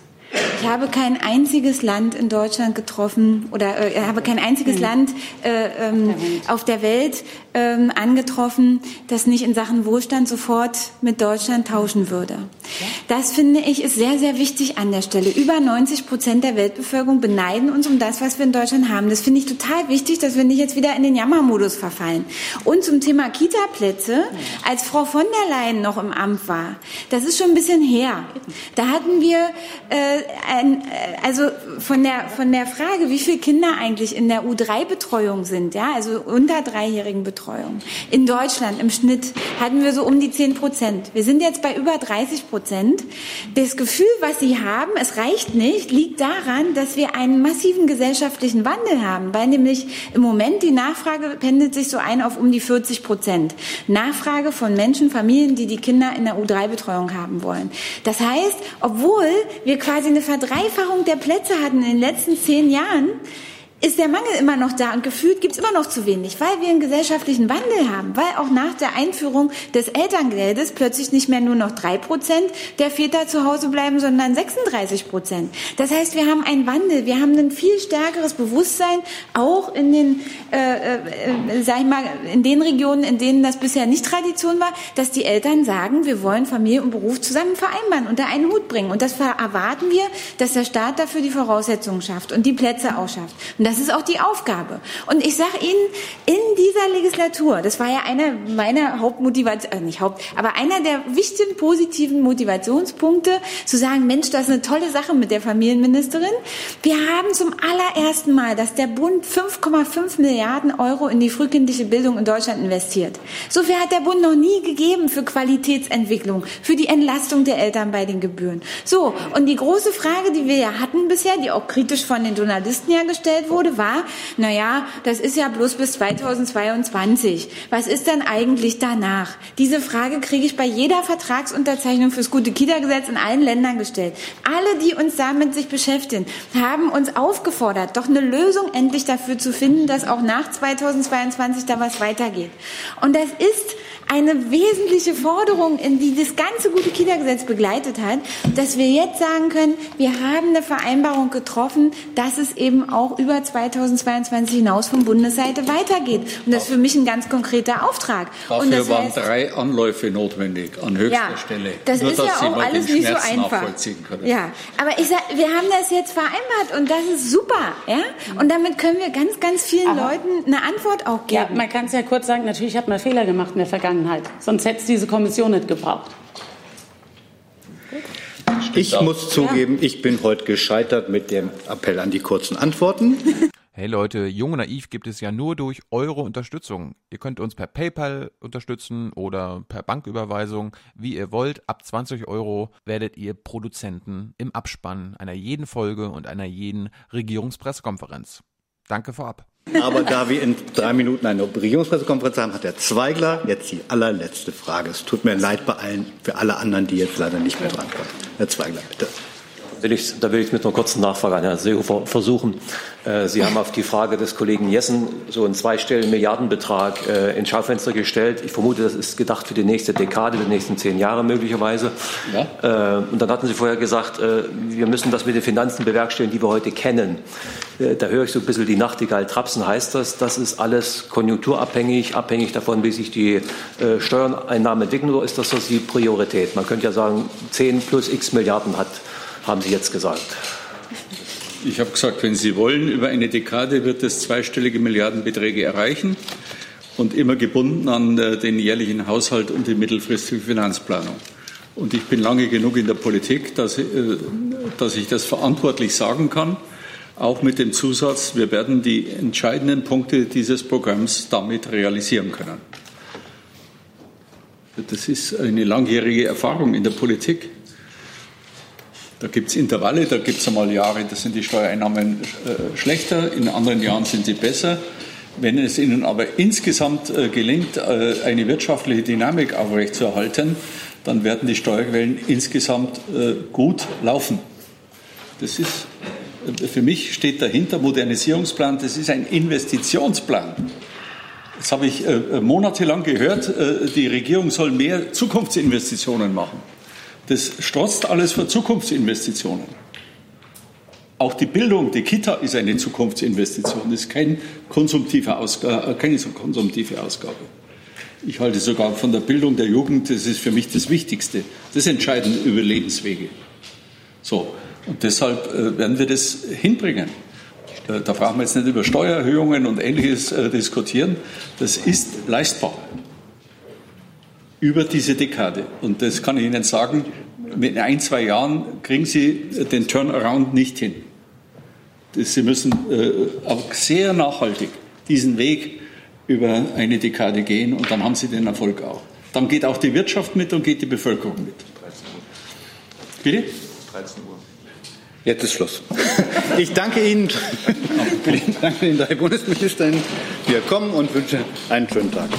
Ich habe kein einziges Land in Deutschland getroffen oder äh, habe kein einziges mhm. Land äh, ähm, auf der Welt ähm, angetroffen, das nicht in Sachen Wohlstand sofort mit Deutschland tauschen würde. Das finde ich ist sehr, sehr wichtig an der Stelle. Über 90 Prozent der Weltbevölkerung beneiden uns um das, was wir in Deutschland haben. Das finde ich total wichtig, dass wir nicht jetzt wieder in den Jammermodus verfallen. Und zum Thema Kita-Plätze, als Frau von der Leyen noch im Amt war, das ist schon ein bisschen her. Da hatten wir äh, ein, äh, also von der von der Frage, wie viele Kinder eigentlich in der U3-Betreuung sind, ja, also unter dreijährigen Betreuung. In Deutschland im Schnitt hatten wir so um die 10 Prozent. Wir sind jetzt bei über 30 Prozent. Das Gefühl, was Sie haben, es reicht nicht, liegt daran, dass wir einen massiven gesellschaftlichen Wandel haben, weil nämlich im Moment die Nachfrage pendelt sich so ein auf um die 40 Prozent. Nachfrage von Menschen, Familien, die die Kinder in der U3-Betreuung haben wollen. Das heißt, obwohl wir quasi eine Verdreifachung der Plätze hatten in den letzten zehn Jahren, ist der Mangel immer noch da und gefühlt gibt es immer noch zu wenig, weil wir einen gesellschaftlichen Wandel haben, weil auch nach der Einführung des Elterngeldes plötzlich nicht mehr nur noch drei Prozent der Väter zu Hause bleiben, sondern 36 Prozent. Das heißt, wir haben einen Wandel, wir haben ein viel stärkeres Bewusstsein, auch in den, äh, äh, sag ich mal, in den Regionen, in denen das bisher nicht Tradition war, dass die Eltern sagen, wir wollen Familie und Beruf zusammen vereinbaren, unter einen Hut bringen. Und das erwarten wir, dass der Staat dafür die Voraussetzungen schafft und die Plätze auch schafft. Und das ist auch die Aufgabe. Und ich sage Ihnen, in dieser Legislatur, das war ja einer meiner Hauptmotivationen, äh nicht Haupt, aber einer der wichtigen positiven Motivationspunkte, zu sagen, Mensch, das ist eine tolle Sache mit der Familienministerin. Wir haben zum allerersten Mal, dass der Bund 5,5 Milliarden Euro in die frühkindliche Bildung in Deutschland investiert. So viel hat der Bund noch nie gegeben für Qualitätsentwicklung, für die Entlastung der Eltern bei den Gebühren. So, und die große Frage, die wir ja hatten bisher, die auch kritisch von den Journalisten ja gestellt wurde, wurde, war, na ja, das ist ja bloß bis 2022. Was ist denn eigentlich danach? Diese Frage kriege ich bei jeder Vertragsunterzeichnung fürs gute Kita-Gesetz in allen Ländern gestellt. Alle, die uns damit sich beschäftigen, haben uns aufgefordert, doch eine Lösung endlich dafür zu finden, dass auch nach 2022 da was weitergeht. Und das ist eine wesentliche Forderung, in die das ganze gute Kita-Gesetz begleitet hat, dass wir jetzt sagen können, wir haben eine Vereinbarung getroffen, dass es eben auch über 2022 hinaus von Bundesseite weitergeht. Und das ist für mich ein ganz konkreter Auftrag. Dafür Und das waren heißt, drei Anläufe notwendig an höchster Ja, Stelle. das Nur, ist dass ja Sie auch alles nicht so einfach. Ja, aber ich sag, wir haben das jetzt vereinbart und das ist super, ja. Und damit können wir ganz, ganz vielen Aber- Leuten eine Antwort auch Ja, geben. man kann es ja kurz sagen, natürlich hat man Fehler gemacht in der Vergangenheit. Sonst hätte es diese Kommission nicht gebraucht. Ich muss zugeben, ich bin heute gescheitert mit dem Appell an die kurzen Antworten. Hey Leute, Jung und Naiv gibt es ja nur durch eure Unterstützung. Ihr könnt uns per PayPal unterstützen oder per Banküberweisung, wie ihr wollt. Ab 20 Euro werdet ihr Produzenten im Abspann einer jeden Folge und einer jeden Regierungspressekonferenz. Danke vorab. Aber da wir in drei Minuten eine Regierungspressekonferenz haben, hat der Zweigler jetzt die allerletzte Frage. Es tut mir leid bei allen, für alle anderen, die jetzt leider nicht mehr drankommen. Herr Zweigler, bitte. Will ich, da will ich mit einer kurzen Nachfrage an Herrn Seehofer versuchen. Äh, Sie haben auf die Frage des Kollegen Jessen so einen zweistelligen Milliardenbetrag äh, ins Schaufenster gestellt. Ich vermute, das ist gedacht für die nächste Dekade, die nächsten zehn Jahre möglicherweise. Äh, und dann hatten Sie vorher gesagt, wir müssen das mit den Finanzen bewerkstelligen, die wir heute kennen. Da höre ich so ein bisschen die Nachtigall trapsen. Heißt das, das ist alles konjunkturabhängig, abhängig davon, wie sich die Steuereinnahmen entwickeln, oder ist das so die Priorität? Man könnte ja sagen, 10 plus x Milliarden hat, haben Sie jetzt gesagt. Ich habe gesagt, wenn Sie wollen, über eine Dekade wird es zweistellige Milliardenbeträge erreichen und immer gebunden an äh, den jährlichen Haushalt und die mittelfristige Finanzplanung. Und ich bin lange genug in der Politik, dass, äh, dass ich das verantwortlich sagen kann, auch mit dem Zusatz, wir werden die entscheidenden Punkte dieses Programms damit realisieren können. Das ist eine langjährige Erfahrung in der Politik. Da gibt es Intervalle, da gibt es einmal Jahre, da sind die Steuereinnahmen äh, schlechter, in anderen Jahren sind sie besser. Wenn es Ihnen aber insgesamt äh, gelingt, äh, eine wirtschaftliche Dynamik aufrechtzuerhalten, dann werden die Steuerquellen insgesamt äh, gut laufen. Das ist, äh, für mich steht dahinter Modernisierungsplan, das ist ein Investitionsplan. Jetzt habe ich äh, monatelang gehört, die Regierung soll mehr Zukunftsinvestitionen machen. Das strotzt alles vor Zukunftsinvestitionen. Auch die Bildung, die Kita ist eine Zukunftsinvestition, ist kein konsumtive Ausgabe, keine konsumtive Ausgabe. Ich halte sogar von der Bildung der Jugend, das ist für mich das Wichtigste. Das entscheiden über Lebenswege. So, und deshalb äh, werden wir das hinbringen. Äh, da brauchen wir jetzt nicht über Steuererhöhungen und Ähnliches äh, diskutieren. Das ist leistbar über diese Dekade. Und das kann ich Ihnen sagen, mit ein, zwei Jahren kriegen Sie den Turnaround nicht hin. Sie müssen äh, auch sehr nachhaltig diesen Weg über eine Dekade gehen und dann haben Sie den Erfolg auch. Dann geht auch die Wirtschaft mit und geht die Bevölkerung mit. 13 Uhr. Bitte? 13 Uhr. Jetzt ist Schluss. Ich danke Ihnen, danke den drei Bundesministern. Wir kommen und wünsche einen schönen Tag.